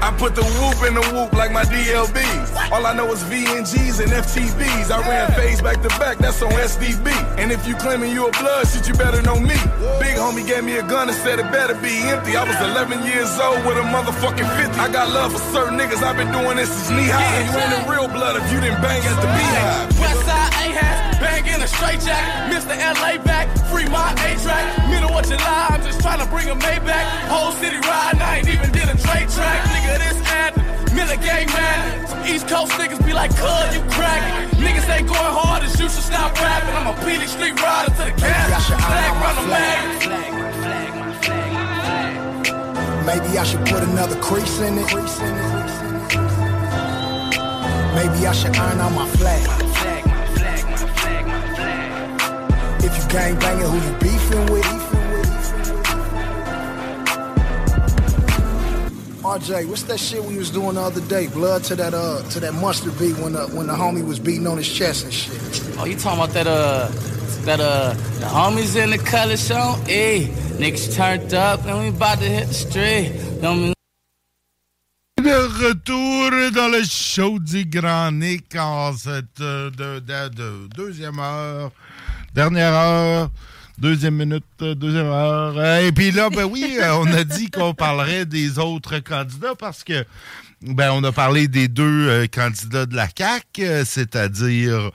I put the whoop in the whoop like my DLBs. All I know is VNGs and FTBs. I ran phase back to back, that's on SDB. And if you claiming you a blood shit, you better know me. Big homie gave me a gun and said it better be empty. I was 11 years old with a motherfucking 50. I got love for certain niggas, I've been doing this since knee high. And you ain't a real blood if you didn't bang at the beehive. Westside A-hat, bang in a straight jack. Mr. LA back, free my A-track. Middle of July, I'm just trying to bring a Maybach. Whole city riding, I ain't even did a trade track. Nigga, this anthem, Miller gang man. Some East Coast niggas be like, cuz, you crackin'. Niggas ain't going hard as you should stop rapping. I'm a PD street rider to the gas. Flag run the mag. Flag, my flag, my flag, my flag. Maybe I should put another crease in it. Maybe I should iron out my flag. Flag, my flag, If you gang banging, who you beefing with? RJ, what's that shit we was doing the other day? Blood to that uh to that mustard beat when the when the homie was beating on his chest and shit. Oh, you talking about that, uh, that, uh, the homies in the color show? Hey, niggas turned up and we about to hit the street. Don't De retour dans le show du Grand Nick en cette euh, de- de- de- deuxième heure, dernière heure, deuxième minute, deuxième heure. Euh, Et puis là, ben oui, euh, on a dit qu'on parlerait des autres candidats parce que ben on a parlé des deux euh, candidats de la CAC, euh, c'est-à-dire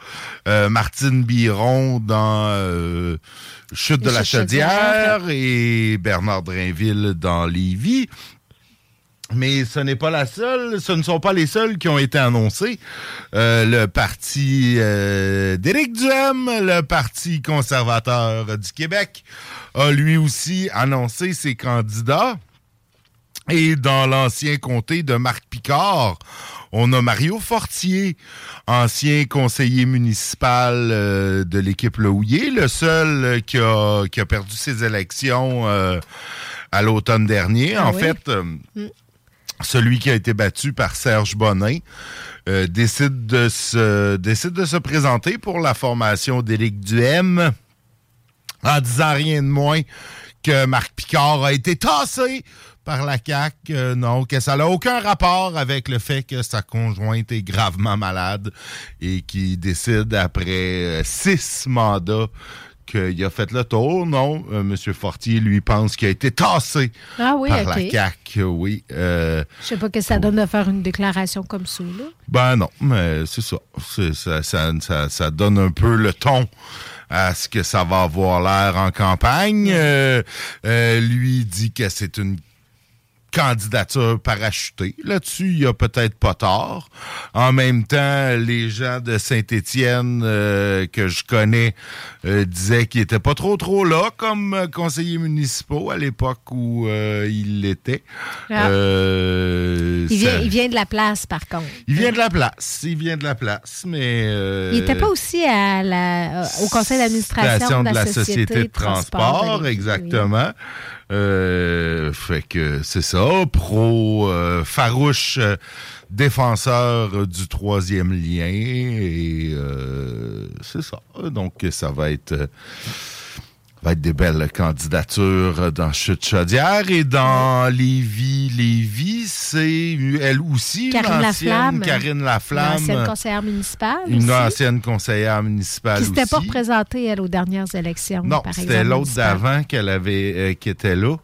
euh, Martine Biron dans Chute de la Chaudière et Bernard Drainville dans Lévis. Mais ce n'est pas la seule, ce ne sont pas les seuls qui ont été annoncés. Euh, le parti euh, d'Éric Duhem, le Parti conservateur du Québec, a lui aussi annoncé ses candidats. Et dans l'ancien comté de Marc Picard, on a Mario Fortier, ancien conseiller municipal euh, de l'équipe Le Houillet, le seul qui a, qui a perdu ses élections à l'automne dernier. Ah en oui? fait, euh, celui qui a été battu par Serge Bonin, euh, décide, de se, présenter pour la formation d'Éric Duhem en disant rien de moins que Marc Picard a été tassé par la CAQ. Euh, non, que ça n'a aucun rapport avec le fait que sa conjointe est gravement malade et qui décide après euh, six mandats qu'il a fait le tour. Non, euh, M. Fortier, lui, pense qu'il a été tassé Ah oui, par la CAQ. Oui. Euh, Je sais pas que ça donne de faire une déclaration comme ça, là. ben non, mais c'est ça. Ça, ça, ça. ça donne un peu le ton à ce que ça va avoir l'air en campagne. Euh, lui dit que c'est une candidature parachutée. Là-dessus, il y a peut-être pas tort. En même temps, les gens de Saint-Étienne euh, que je connais euh, disaient qu'il était pas trop trop là comme euh, conseiller municipal à l'époque où euh, il l'était. Ah. Il vient, ça- il vient de la place, par contre. il vient de la place. Il vient de la place, mais. Il n'était pas aussi à la, au conseil d'administration de, la, Société, de transport. exactement. Euh, fait que c'est ça, pro euh, farouche euh, défenseur euh, du troisième lien et c'est ça. Donc ça va être va être des belles candidatures dans Chute Chaudière et dans Lévis, Lévis, c'est elle aussi Karine Laflamme. Karine Laflamme, L'ancienne conseillère municipale. une aussi, ancienne conseillère municipale Qui s'était pas représentée, elle, aux dernières élections. Non, c'était l'autre d'avant qu'elle avait euh, qui était là.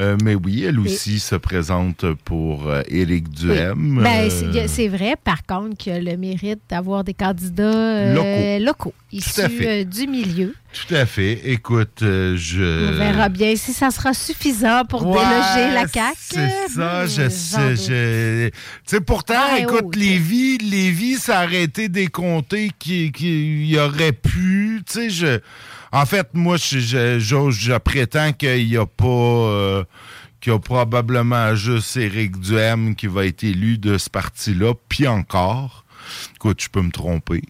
Euh, mais oui, elle aussi se présente pour euh, Éric Oui. Duhem. Ben, Euh, c'est- vrai, par contre, qu'il a le mérite d'avoir des candidats Locaux. issus du milieu. Tout à fait. Écoute, euh, je. On verra bien si ça sera suffisant pour Ouais, déloger la CAQ. C'est ça, je sais. je- Tu sais, pourtant, Ouais, écoute, oh, Lévis, Lévis, ça aurait été des comtés qui, qui y aurait pu. Tu sais, je. En fait, moi, je, je, je- je prétends qu'il n'y a pas. euh, qu'il y a probablement juste Éric Duhem qui va être élu de ce parti-là, puis encore. Écoute, je peux me tromper.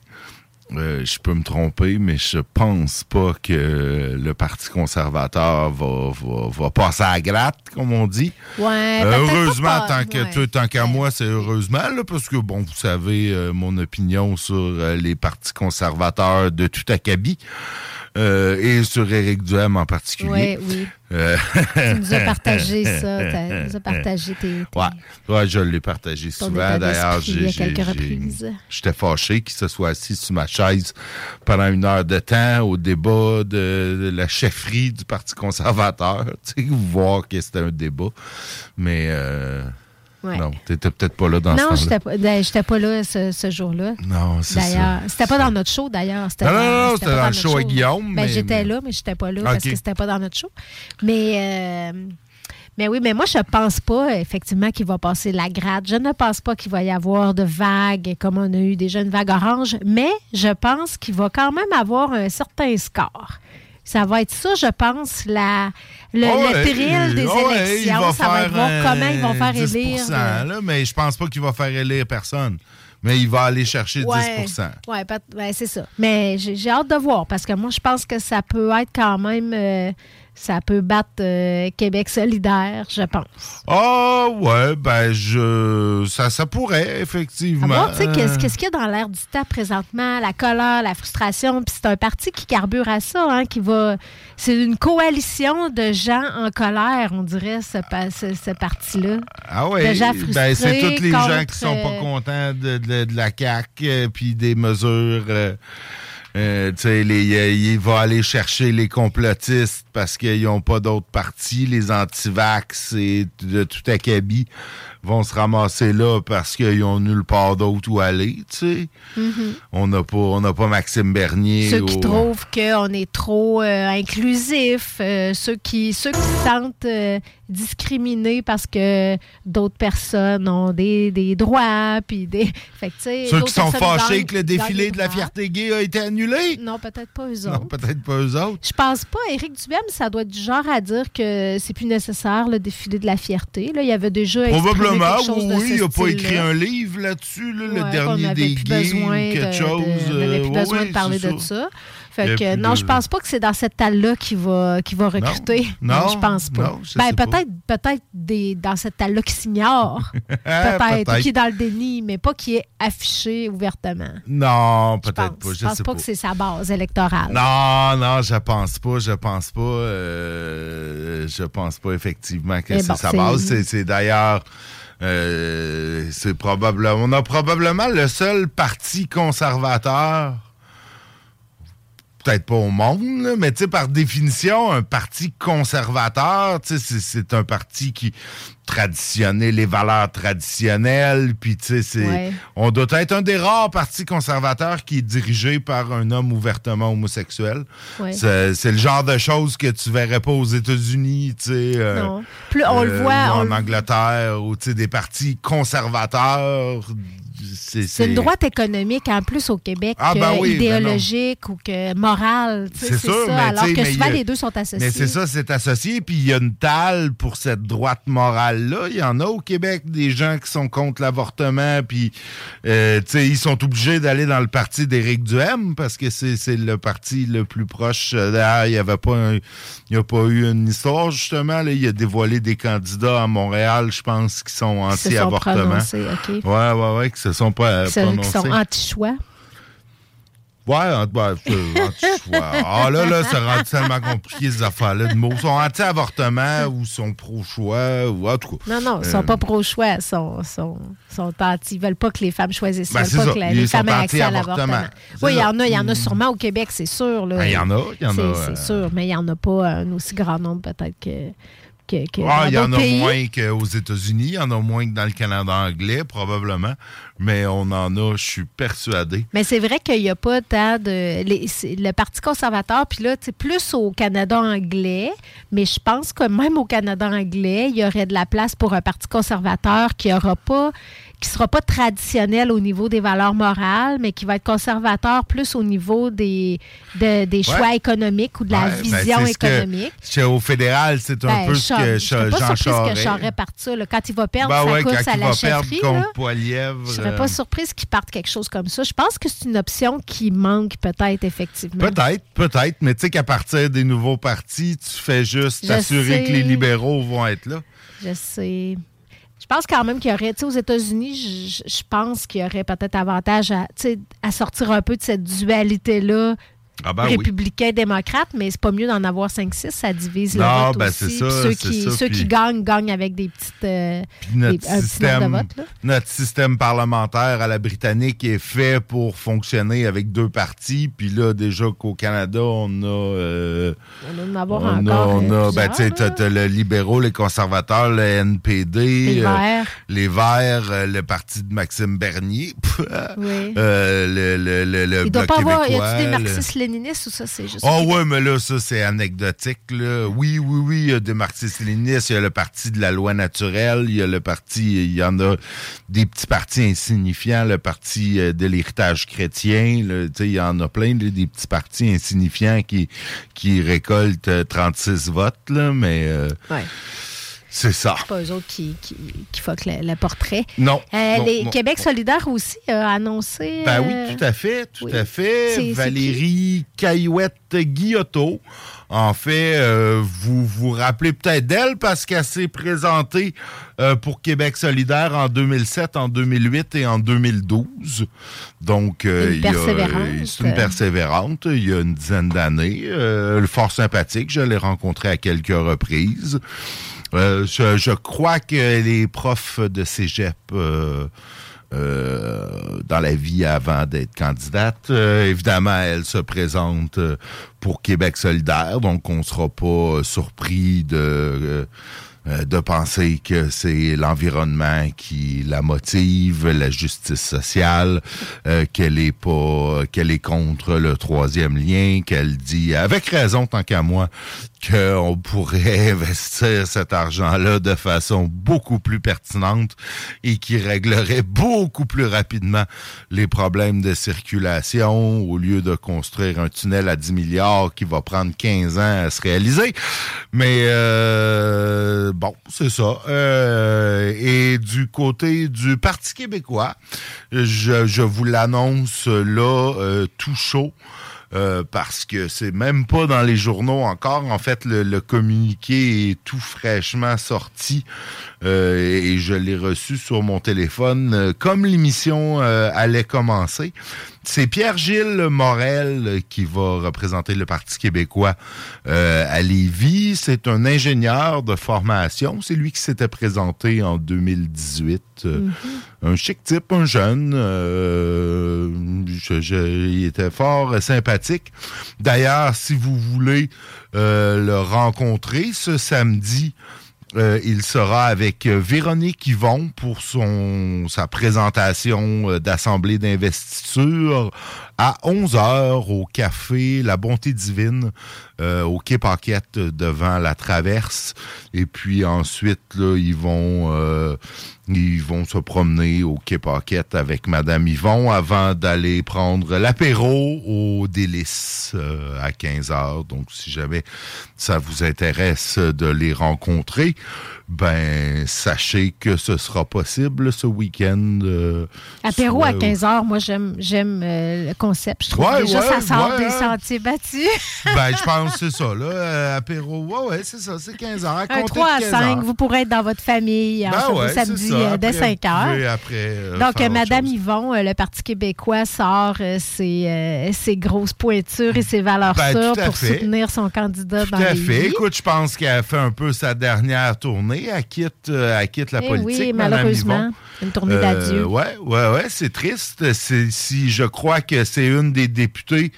Euh, je peux me tromper, mais je pense pas que le Parti conservateur va, va, va passer à la gratte, comme on dit. Ouais, Euh, peut-être heureusement, pas- tant ouais. tout- tant qu'à moi, c'est heureusement, là, parce que, bon, vous savez euh, mon opinion sur les partis conservateurs de tout acabit. Euh, et sur Éric Duhem en particulier. Ouais, oui. Euh, Tu nous as partagé ça. Tu nous as partagé tes. tes- Ouais, ouais, je l'ai partagé souvent. D'ailleurs, j'ai- j'étais fâché qu'il se soit assis sur ma chaise pendant une heure de temps au débat de, de la chefferie du Parti conservateur. Tu sais, voir que c'était un débat. Mais euh, Ouais. non, t'étais peut-être pas là dans ce Non, temps-là. j'étais pas, ben, j'étais pas là ce, ce jour-là. Non, c'est ça. D'ailleurs, c'était pas dans notre show, d'ailleurs. C'était Non, dans- non, non, c'était dans le notre show à Guillaume, Ben, mais- j'étais là, mais j'étais pas là parce que c'était pas dans notre show. Mais, euh, mais oui, mais moi, je pense pas, effectivement, qu'il va passer la grade. Je ne pense pas qu'il va y avoir de vagues comme on a eu déjà une vague orange, mais je pense qu'il va quand même avoir un certain score. Ça va être ça, je pense, la, le, le ouais, thrill des ouais, élections. ça va être voir un comment ils vont faire 10%, élire. euh, là, mais je pense pas qu'il va faire élire personne. Mais il va aller chercher 10 Ouais, peut- ben, c'est ça. Mais j'ai j'ai hâte de voir parce que moi, je pense que ça peut être quand même. euh, ça peut battre euh, Québec solidaire, je pense. Ah ouais, ben je ça, ça pourrait, effectivement. tu sais, qu'est-ce qu'il y a dans l'air du temps présentement, la colère, la frustration, puis c'est un parti qui carbure à ça, hein, qui va... C'est une coalition de gens en colère, on dirait, ce, ce, ce parti-là. Ah ouais, de gens ben, c'est tous les gens qui sont pas euh, contents de, de- de la CAQ euh, puis des mesures. euh, euh, les- euh, il va aller chercher les complotistes parce qu'ils n'ont pas d'autres partis. Les antivax et de tout acabit vont se ramasser là parce qu'ils ont nulle part d'autre où aller. Tu sais, Mhm. on n'a pas, on pas Maxime Bernier. Ceux qui trouvent qu'on est trop euh, inclusif, euh, ceux qui ceux qui se sentent euh, discriminés parce que d'autres personnes ont des, des droits, puis des. Fait que, Ceux qui sont fâchés que le défilé de la fierté gay a été annulé? Non, peut-être pas eux Non, autres. peut-être pas eux autres. Je pense pas. Éric Duhem, ça doit être du genre à dire que c'est plus nécessaire le défilé de la fierté. Là, il y avait déjà Probablement, oui, Il n'a pas écrit un livre là-dessus, là, Ouais, le dernier des gays ou quelque de- chose. de- on n'avait euh, plus ouais, besoin ouais, de parler c'est de ça. Fait que non, de- je pense pas que c'est dans cette talle-là qu'il va, qu'il va recruter. Non, je pense pas. non, ben, peut-être peut-être des, dans cette talle-là qui s'ignore. peut-être. Qui est dans le déni, mais pas qui est affiché ouvertement. Non, peut-être pas. Je Je pense sais pas, pas. que c'est sa base électorale. Non, non, je pense pas, je pense pas. euh, je pense pas effectivement que Mais c'est bon, sa base. C'est d'ailleurs. Euh, c'est. On a probablement le seul parti conservateur. Peut-être pas au monde, là, mais tu sais, par définition, un parti conservateur, tu sais, c'est- un parti qui traditionnait les valeurs traditionnelles, puis tu sais, c'est Ouais. on doit être un des rares partis conservateurs qui est dirigé par un homme ouvertement homosexuel. Ouais. C'est le genre de choses que tu verrais pas aux États-Unis, tu sais. euh, on le euh, voit, ou en le- Angleterre, ou tu sais, des partis conservateurs. C'est une droite économique en plus au Québec, Ah, ben oui, ben idéologique ou que morale. C'est sûr, ça, mais alors que mais souvent a- les deux sont associés. Mais c'est ça, c'est associé. Puis il y a une talle pour cette droite morale-là. Il y en a au Québec des gens qui sont contre l'avortement. Puis, euh, tu sais, ils sont obligés d'aller dans le parti d'Éric Duhem parce que c'est c'est le parti le plus proche. Euh, il n'y avait pas un- il y a pas eu une histoire, justement. Là. Il a dévoilé des candidats à Montréal, je pense, qui sont anti-avortement. Ouais, ouais, ouais, qui se sont pas Qui sont- qui sont anti-choix? Ouais, en- ouais, c'est anti-choix. Ah là, là, c'est rendu tellement compliqué, ces affaires-là de mots. Ils sont anti-avortement ou sont pro-choix ou en tout cas. Non, non, ils sont Euh, pas pro-choix, ils sont, sont, sont anti. Ils veulent pas que les femmes choisissent. Ben, ils veulent pas ça. que Ils les femmes aient accès à l'avortement. Oui, il y ça. en a, il y en a sûrement au Québec, c'est sûr. Ben, il y en a, il y en a, C'est euh, sûr, mais il n'y en a pas un aussi grand nombre peut-être que. Que, que Ah, il y en a pays. moins qu'aux États-Unis, il y en a moins que dans le Canada anglais, probablement. Mais on en a, je suis persuadé. Mais c'est vrai qu'il n'y a pas tant de. les- le Parti conservateur, puis là, tu sais, plus au Canada anglais, mais je pense que même au Canada anglais, il y aurait de la place pour un Parti conservateur qui aura pas qui sera pas traditionnel au niveau des valeurs morales, mais qui va être conservateur plus au niveau des, de- des choix Ouais. économiques ou de la Ouais, ben, vision que- économique. c'est au fédéral, c'est un Ben, peu je ce que je serais pas Jean surprise que Charest parte ça. là. Quand il va perdre Ben sa ouais, course à la chefferie, je serais euh, pas surprise qu'il parte quelque chose comme ça. Je pense que c'est une option qui manque peut-être effectivement. Peut-être, peut-être, mais tu sais qu'à partir des nouveaux partis, tu fais juste Je t'assurer que les libéraux vont être là. Je sais. Je pense quand même qu'il y aurait, tu sais, aux États-Unis, je, pense qu'il y aurait peut-être avantage à, à sortir un peu de cette dualité-là. Ah ben oui. républicain-démocrate, mais c'est pas mieux d'en avoir 5-6, ça divise le Non, vote ben aussi. c'est ça, ceux qui, ça, ceux puis- qui gagnent, gagnent avec des petites euh, notre, des- un petit nombre de système, votes. Là. notre système parlementaire à la britannique est fait pour fonctionner avec deux partis. Puis là, déjà qu'au Canada, on a... euh, On doit en avoir on a, encore. on euh, a ben, tu sais, plusieurs, t'as- t'as le libéraux, les conservateurs, le NPD, Les euh, Verts. les Verts, euh, le parti de Maxime Bernier, Oui. euh, le, le, le, le Il doit Bloc pas avoir. Y québécois, a-tu des le- marxistes-léninistes ou ça, c'est juste. Oh ouais, mais là, ça, c'est anecdotique. Là. Oui, oui, oui, il y a des marxistes-léninistes, il y a le parti de la loi naturelle, il y a le parti, il y en a des petits partis insignifiants, le parti euh, de l'héritage chrétien, là, tu sais, il y en a plein, là, des petits partis insignifiants qui, qui récoltent euh, 36 votes, là, mais euh, Ouais. C'est ça. Pas eux autres qui, qui, qui fuck le, le portrait. Non. Euh, non, les non, Québec non. solidaire aussi a annoncé. Ben euh, oui, tout à fait, tout oui. à fait. Valérie Caillouette-Guillotot. En fait, euh, vous vous rappelez peut-être d'elle parce qu'elle s'est présentée euh, pour Québec solidaire en 2007, en 2008 et en 2012. Donc, euh, c'est une persévérante. Il y a une dizaine d'années. Euh, fort sympathique. Je l'ai rencontrée à quelques reprises. Euh, je, je crois que les profs de cégep euh, euh, dans la vie avant d'être candidate. Évidemment, elle se présente pour Québec solidaire, donc on sera pas surpris de... de penser que c'est l'environnement qui la motive, la justice sociale, qu'elle est pas, qu'elle est contre le troisième lien, qu'elle dit avec raison tant qu'à moi qu'on pourrait investir cet argent-là de façon beaucoup plus pertinente et qui réglerait beaucoup plus rapidement les problèmes de circulation au lieu de construire un tunnel à 10 milliards qui va prendre 15 ans à se réaliser. Mais euh, bon, c'est ça. Euh, et du côté du Parti québécois, je, vous l'annonce là, euh, tout chaud. Euh, parce que c'est même pas dans les journaux encore. En fait, le, communiqué est tout fraîchement sorti euh, et je l'ai reçu sur mon téléphone euh, comme l'émission allait commencer. C'est Pierre-Gilles Morel qui va représenter le Parti québécois à Lévis. C'est un ingénieur de formation. C'est lui qui s'était présenté en 2018. Euh, Un chic type, un jeune. euh, il était fort euh, sympathique. D'ailleurs, si vous voulez euh, le rencontrer ce samedi, euh, il sera avec Véronique Yvon pour sa présentation d'assemblée d'investiture à 11h au café La Bonté Divine au Quai Paquette euh, devant la Traverse et puis ensuite là, ils vont euh, ils vont se promener au Quai Paquette avec Madame Yvon avant d'aller prendre l'apéro au Délice euh, à 15h. Donc, si jamais ça vous intéresse de les rencontrer, ben, sachez que ce sera possible ce week-end. euh, Apéro soit à au- 15h, moi, j'aime j'aime euh, le concept. Je trouve Ouais, déjà ouais, ça sort ouais, des hein. sentiers battus. Ben, je pense que c'est ça, là. euh, apéro, ouais, ouais, c'est ça, c'est 15h. À Un compter 3 à de 15 5, heures. vous pourrez être dans votre famille en Ben samedi ça. dès Après, 5 vous heures. pouvez après, euh, Donc, faire euh, autre Madame. Yvon, le Parti québécois sort ses, ses grosses pointures et ses valeurs Ben, sûres pour fait. soutenir son candidat Tout dans à les fait. Écoute, je pense qu'elle a fait un peu sa dernière tournée. Elle quitte, euh, elle quitte la Eh politique. oui, malheureusement. Une tournée Euh, d'adieu. ouais, ouais, c'est triste. Si je crois que c'est une des députées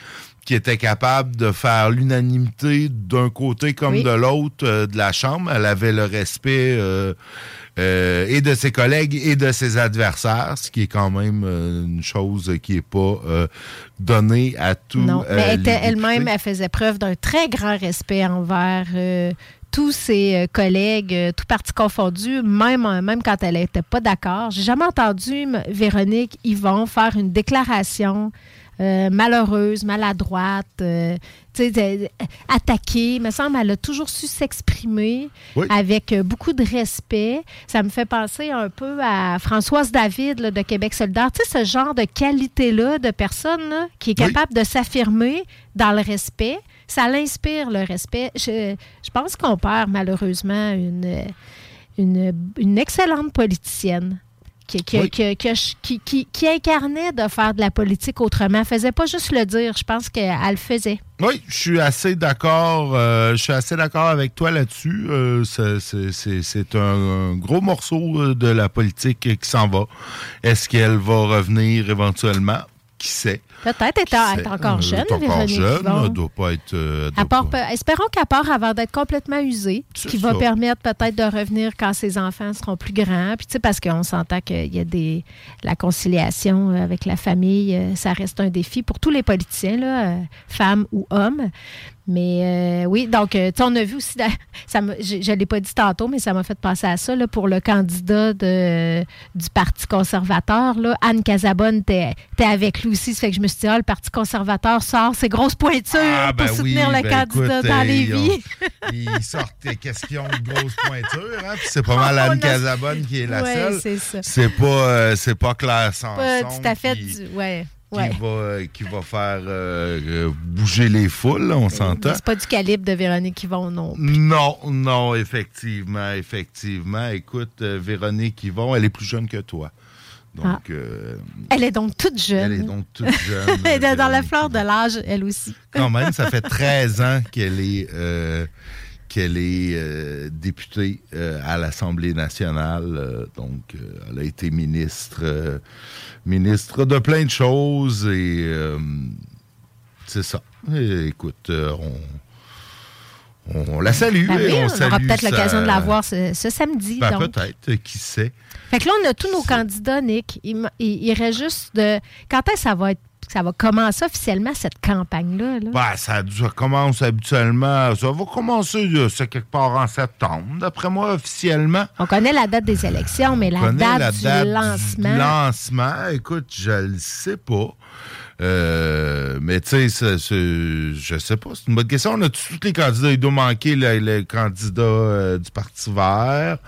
qui était capable de faire l'unanimité d'un côté comme Oui. de l'autre euh, de la Chambre. Elle avait le respect euh, euh, et de ses collègues et de ses adversaires, ce qui est quand même une chose qui est pas donnée à tout. Non, mais elle-même, elle faisait preuve d'un très grand respect envers tous ses euh, collègues, euh, tout parti confondu, même, euh, même quand elle n'était pas d'accord. J'ai jamais entendu Véronique Yvon faire une déclaration euh, malheureuse, maladroite, euh, attaquée. Il me semble qu'elle a toujours su s'exprimer Oui. avec beaucoup de respect. Ça me fait penser un peu à Françoise David là, de Québec solidaire. Tu sais, ce genre de qualité-là de personne là, qui est Oui. capable de s'affirmer dans le respect, ça l'inspire le respect. Je, je pense qu'on perd malheureusement une, une, une excellente politicienne. Qui, qui, Oui. qui- qui- qui- qui- qui incarnait de faire de la politique autrement. Elle faisait pas juste le dire, je pense qu'elle le faisait. Oui, je suis assez d'accord. euh, je suis assez d'accord avec toi là-dessus. Euh, c'est- un gros morceau euh, de la politique qui s'en va. Est-ce qu'elle va revenir éventuellement? Qui sait? Peut-être être sait? encore Euh, jeune, est encore jeune. Elle doit pas être. euh, elle À doit part- pas- espérons qu'elle part avant d'être complètement usée, ce qui va permettre peut-être de revenir quand ses enfants seront plus grands. Puis, tu sais, parce qu'on s'entend qu'il y a des. La conciliation euh, avec la famille, ça reste un défi pour tous les politiciens, là, euh, femmes ou hommes. Mais euh, oui, donc, tu sais, on a vu aussi, ça je ne l'ai pas dit tantôt, mais ça m'a fait penser à ça, là, pour le candidat de, du Parti conservateur, là, Anne Casabonne, t'es es avec lui aussi. Ça fait que je me suis dit, ah, le Parti conservateur sort ses grosses pointures Ah, ben pour soutenir oui, le ben candidat écoute, dans les ils ont- vies. Ils sortent des questions de grosses pointures, hein, c'est pas mal Anne On a- Casabonne qui est la Ouais, seule. c'est ça. C'est pas, euh, c'est pas Claire Sanson Pas tout à fait qui, du. Ouais. qui ouais. va, euh, qui va faire euh, euh, bouger les foules, on s'entend. C'est pas du calibre de Véronique Yvon, non. Non, non, effectivement, effectivement. Écoute, Véronique Yvon, elle est plus jeune que toi. Donc, euh, Elle est donc toute jeune. elle est donc toute jeune. Elle est dans la fleur de l'âge, elle aussi. Quand même, ça fait 13 ans qu'elle est, euh, qu'elle est euh, députée à l'Assemblée nationale. donc, elle a été ministre, ministre de plein de choses et c'est ça. Et écoute, on, on la salue. Ben et on aura peut-être sa- l'occasion de la voir ce, ce samedi. Ben, peut-être, qui sait. Fait que là, on a tous nos candidats, Nick. Il, il- il reste juste de. Quand est-ce que ça va être. Ça va commencer officiellement cette campagne-là? là? Ben, ça, ça commence habituellement. Ça va commencer, quelque part en septembre, d'après moi, officiellement. On connaît la date des élections, mais la date, la du date lancement. du lancement. Écoute, je le sais pas. Euh, mais tu sais, je sais pas. C'est une bonne question. On a tous les candidats. Il doit manquer le, candidat euh, du Parti vert.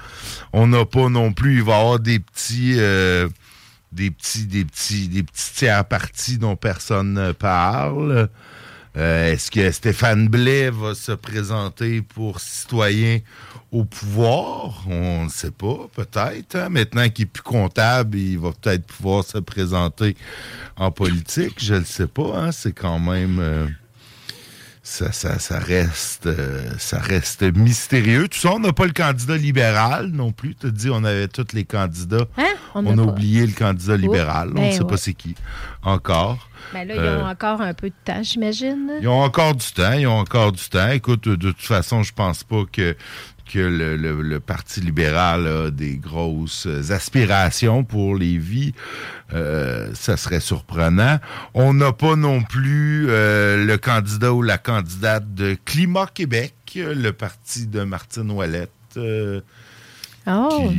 On n'a pas non plus. Il va y avoir des petits. euh, des petits, des petits, des petits tiers partis dont personne ne parle. Est-ce que Stéphane Blais va se présenter pour citoyen au pouvoir? On ne sait pas, peut-être. hein. Maintenant qu'il est plus comptable, il va peut-être pouvoir se présenter en politique. Je ne le sais pas. hein. C'est quand même... euh, ça, ça, ça reste euh, ça reste mystérieux. Tout ça, on n'a pas le candidat libéral non plus. Tu as dit on avait tous les candidats. Hein? On a oublié le candidat libéral. on ben ne sait ouais. pas c'est qui encore. Ben là, ils Euh, ont encore un peu de temps, j'imagine. ils ont encore du temps, ils ont encore du temps. Écoute, de toute façon, je pense pas que, que le, Parti libéral a des grosses aspirations pour les vies. Euh, ça serait surprenant. On n'a pas non plus euh, le candidat ou la candidate de Climat Québec, le parti de Martine Ouellette. euh, Oh.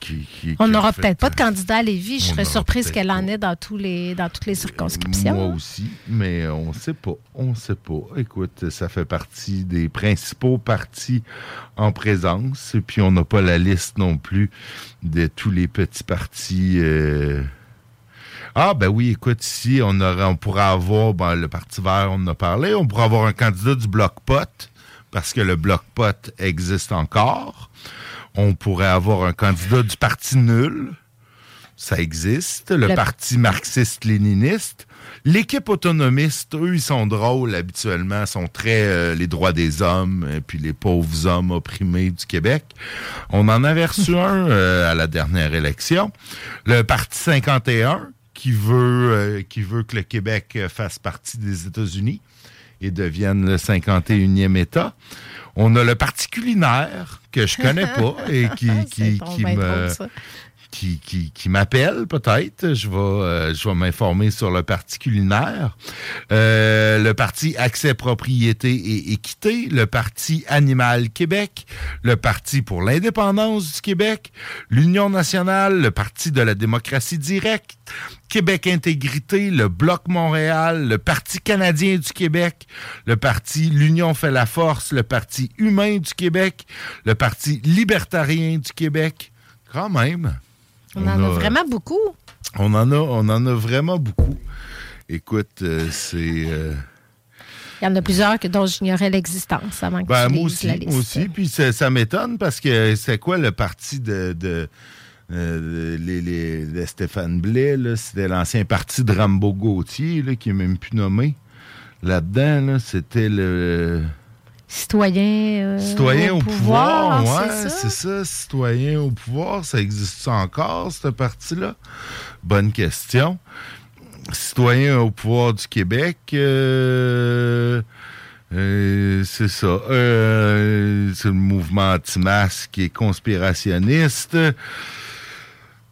qui- qui- On qui n'aura peut-être pas de candidat à Lévis. Je serais surprise qu'elle en ait dans, tous les, dans toutes les circonscriptions. Moi aussi, mais on sait pas. On sait pas. Écoute, ça fait partie des principaux partis en présence. Et puis, on n'a pas la liste non plus de tous les petits partis. euh. Ah, ben oui, écoute, ici, on, aurait, on pourrait avoir, ben, le Parti vert, on en a parlé, on pourrait avoir un candidat du Bloc Pot, parce que le Bloc Pot existe encore. On pourrait avoir un candidat du Parti Nul. Ça existe. Le, Le- Parti marxiste-léniniste. L'équipe autonomiste, eux, ils sont drôles habituellement, sont très euh, les droits des hommes et puis les pauvres hommes opprimés du Québec. On en avait reçu un euh, à la dernière élection. Le Parti 51, qui veut, euh, qui veut que le Québec fasse partie des États-Unis et devienne le 51e État. On a le Parti culinaire, que je connais pas et qui, qui, qui me. Qui, qui, peut-être. Je vais, euh, vais m'informer sur le parti culinaire. Euh, le parti Accès, Propriété et Équité, le parti Animal Québec, le parti pour l'indépendance du Québec, l'Union nationale, le parti de la démocratie directe, Québec Intégrité, le Bloc Montréal, le Parti canadien du Québec, le Parti L'Union fait la force, le Parti humain du Québec, le Parti libertarien du Québec. Quand même. On en a vraiment beaucoup. On en a, on en a vraiment beaucoup. Écoute, euh, c'est. euh, Il y en a plusieurs que, dont j'ignorais l'existence avant que ben, tu moi aussi, la liste. moi aussi. Puis ça, ça m'étonne parce que c'est quoi le parti de, de, euh, les, les- Stéphane Blais? là? C'était l'ancien parti de Rambo Gauthier, là, qui est même plus nommé. Là-dedans, là, c'était le. Citoyen, euh, Citoyen au, pouvoir, ouais, c'est ça. citoyen au pouvoir, ça existe encore, cette partie-là? Bonne question. Citoyen au pouvoir du Québec, euh, euh, c'est ça. Euh, c'est le mouvement anti-masque et conspirationniste.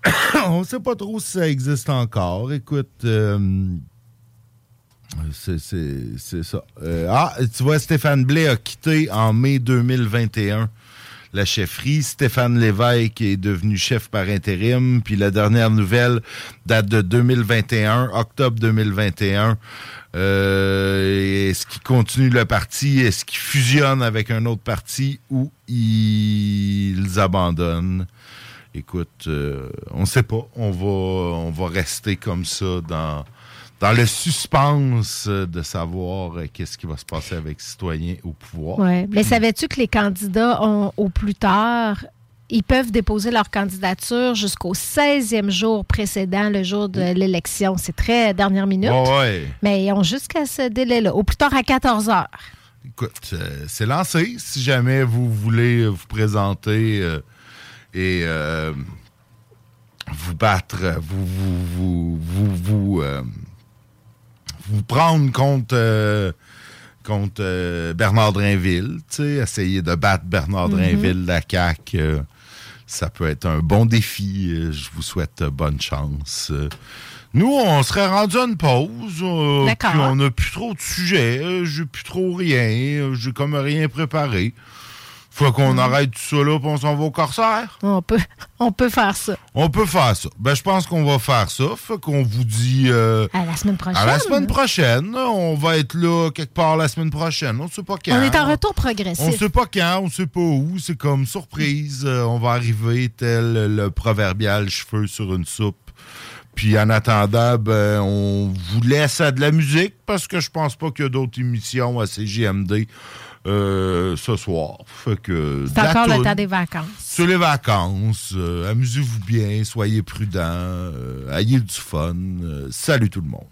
On sait pas trop si ça existe encore. Écoute, c'est- ça. Euh, ah, tu vois, Stéphane Blais a quitté en mai 2021 la chefferie. Stéphane Lévesque est devenu chef par intérim. Puis la dernière nouvelle date de 2021, octobre 2021. Euh, est-ce qu'il continue le parti? Est-ce qu'il fusionne avec un autre parti ou ils abandonnent? Écoute, euh, on ne sait pas. On va, on va rester comme ça dans, dans le suspense de savoir euh, qu'est-ce qui va se passer avec citoyens au pouvoir. Mais savais-tu que les candidats ont, au plus tard, ils peuvent déposer leur candidature jusqu'au 16e jour précédent le jour de l'élection? C'est très dernière minute. Ouais, ouais. Mais ils ont jusqu'à ce délai-là, au plus tard à 14 heures. Écoute, euh, c'est lancé. Si jamais vous voulez vous présenter euh, et euh, vous battre, vous vous vous vous, vous, vous prendre contre euh, contre euh, Bernard sais, essayer de battre Bernard Mhm. Drainville de la CAQ, euh, ça peut être un bon défi. Je vous souhaite bonne chance. Nous, on serait rendu à une pause. D'accord. puis on n'a plus trop de sujets. J'ai plus trop rien. J'ai comme rien préparé. Faut qu'on arrête tout ça là, puis on s'en va au corsaire. On peut, on peut faire ça. On peut faire ça. Ben, je pense qu'on va faire ça. Fait qu'on vous dit euh, À la semaine prochaine. à la semaine prochaine. On va être là quelque part la semaine prochaine. On sait pas quand. On est en retour progressif. On sait pas quand, on sait pas où. C'est comme surprise. Euh, on va arriver tel le proverbial cheveu sur une soupe. Puis en attendant, ben, on vous laisse à de la musique parce que je pense pas qu'il y a d'autres émissions à CJMD euh, ce soir. Fait que C'est encore le temps des vacances. C'est les vacances. euh, Amusez-vous bien, soyez prudents, euh, ayez du fun. Euh, salut tout le monde.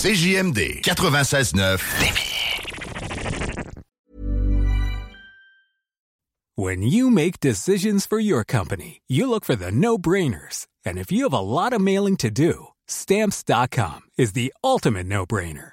CJMD 96.9 When you make decisions for your company, you look for the no brainers. And if you have a lot of mailing to do, stamps.com is the ultimate no brainer.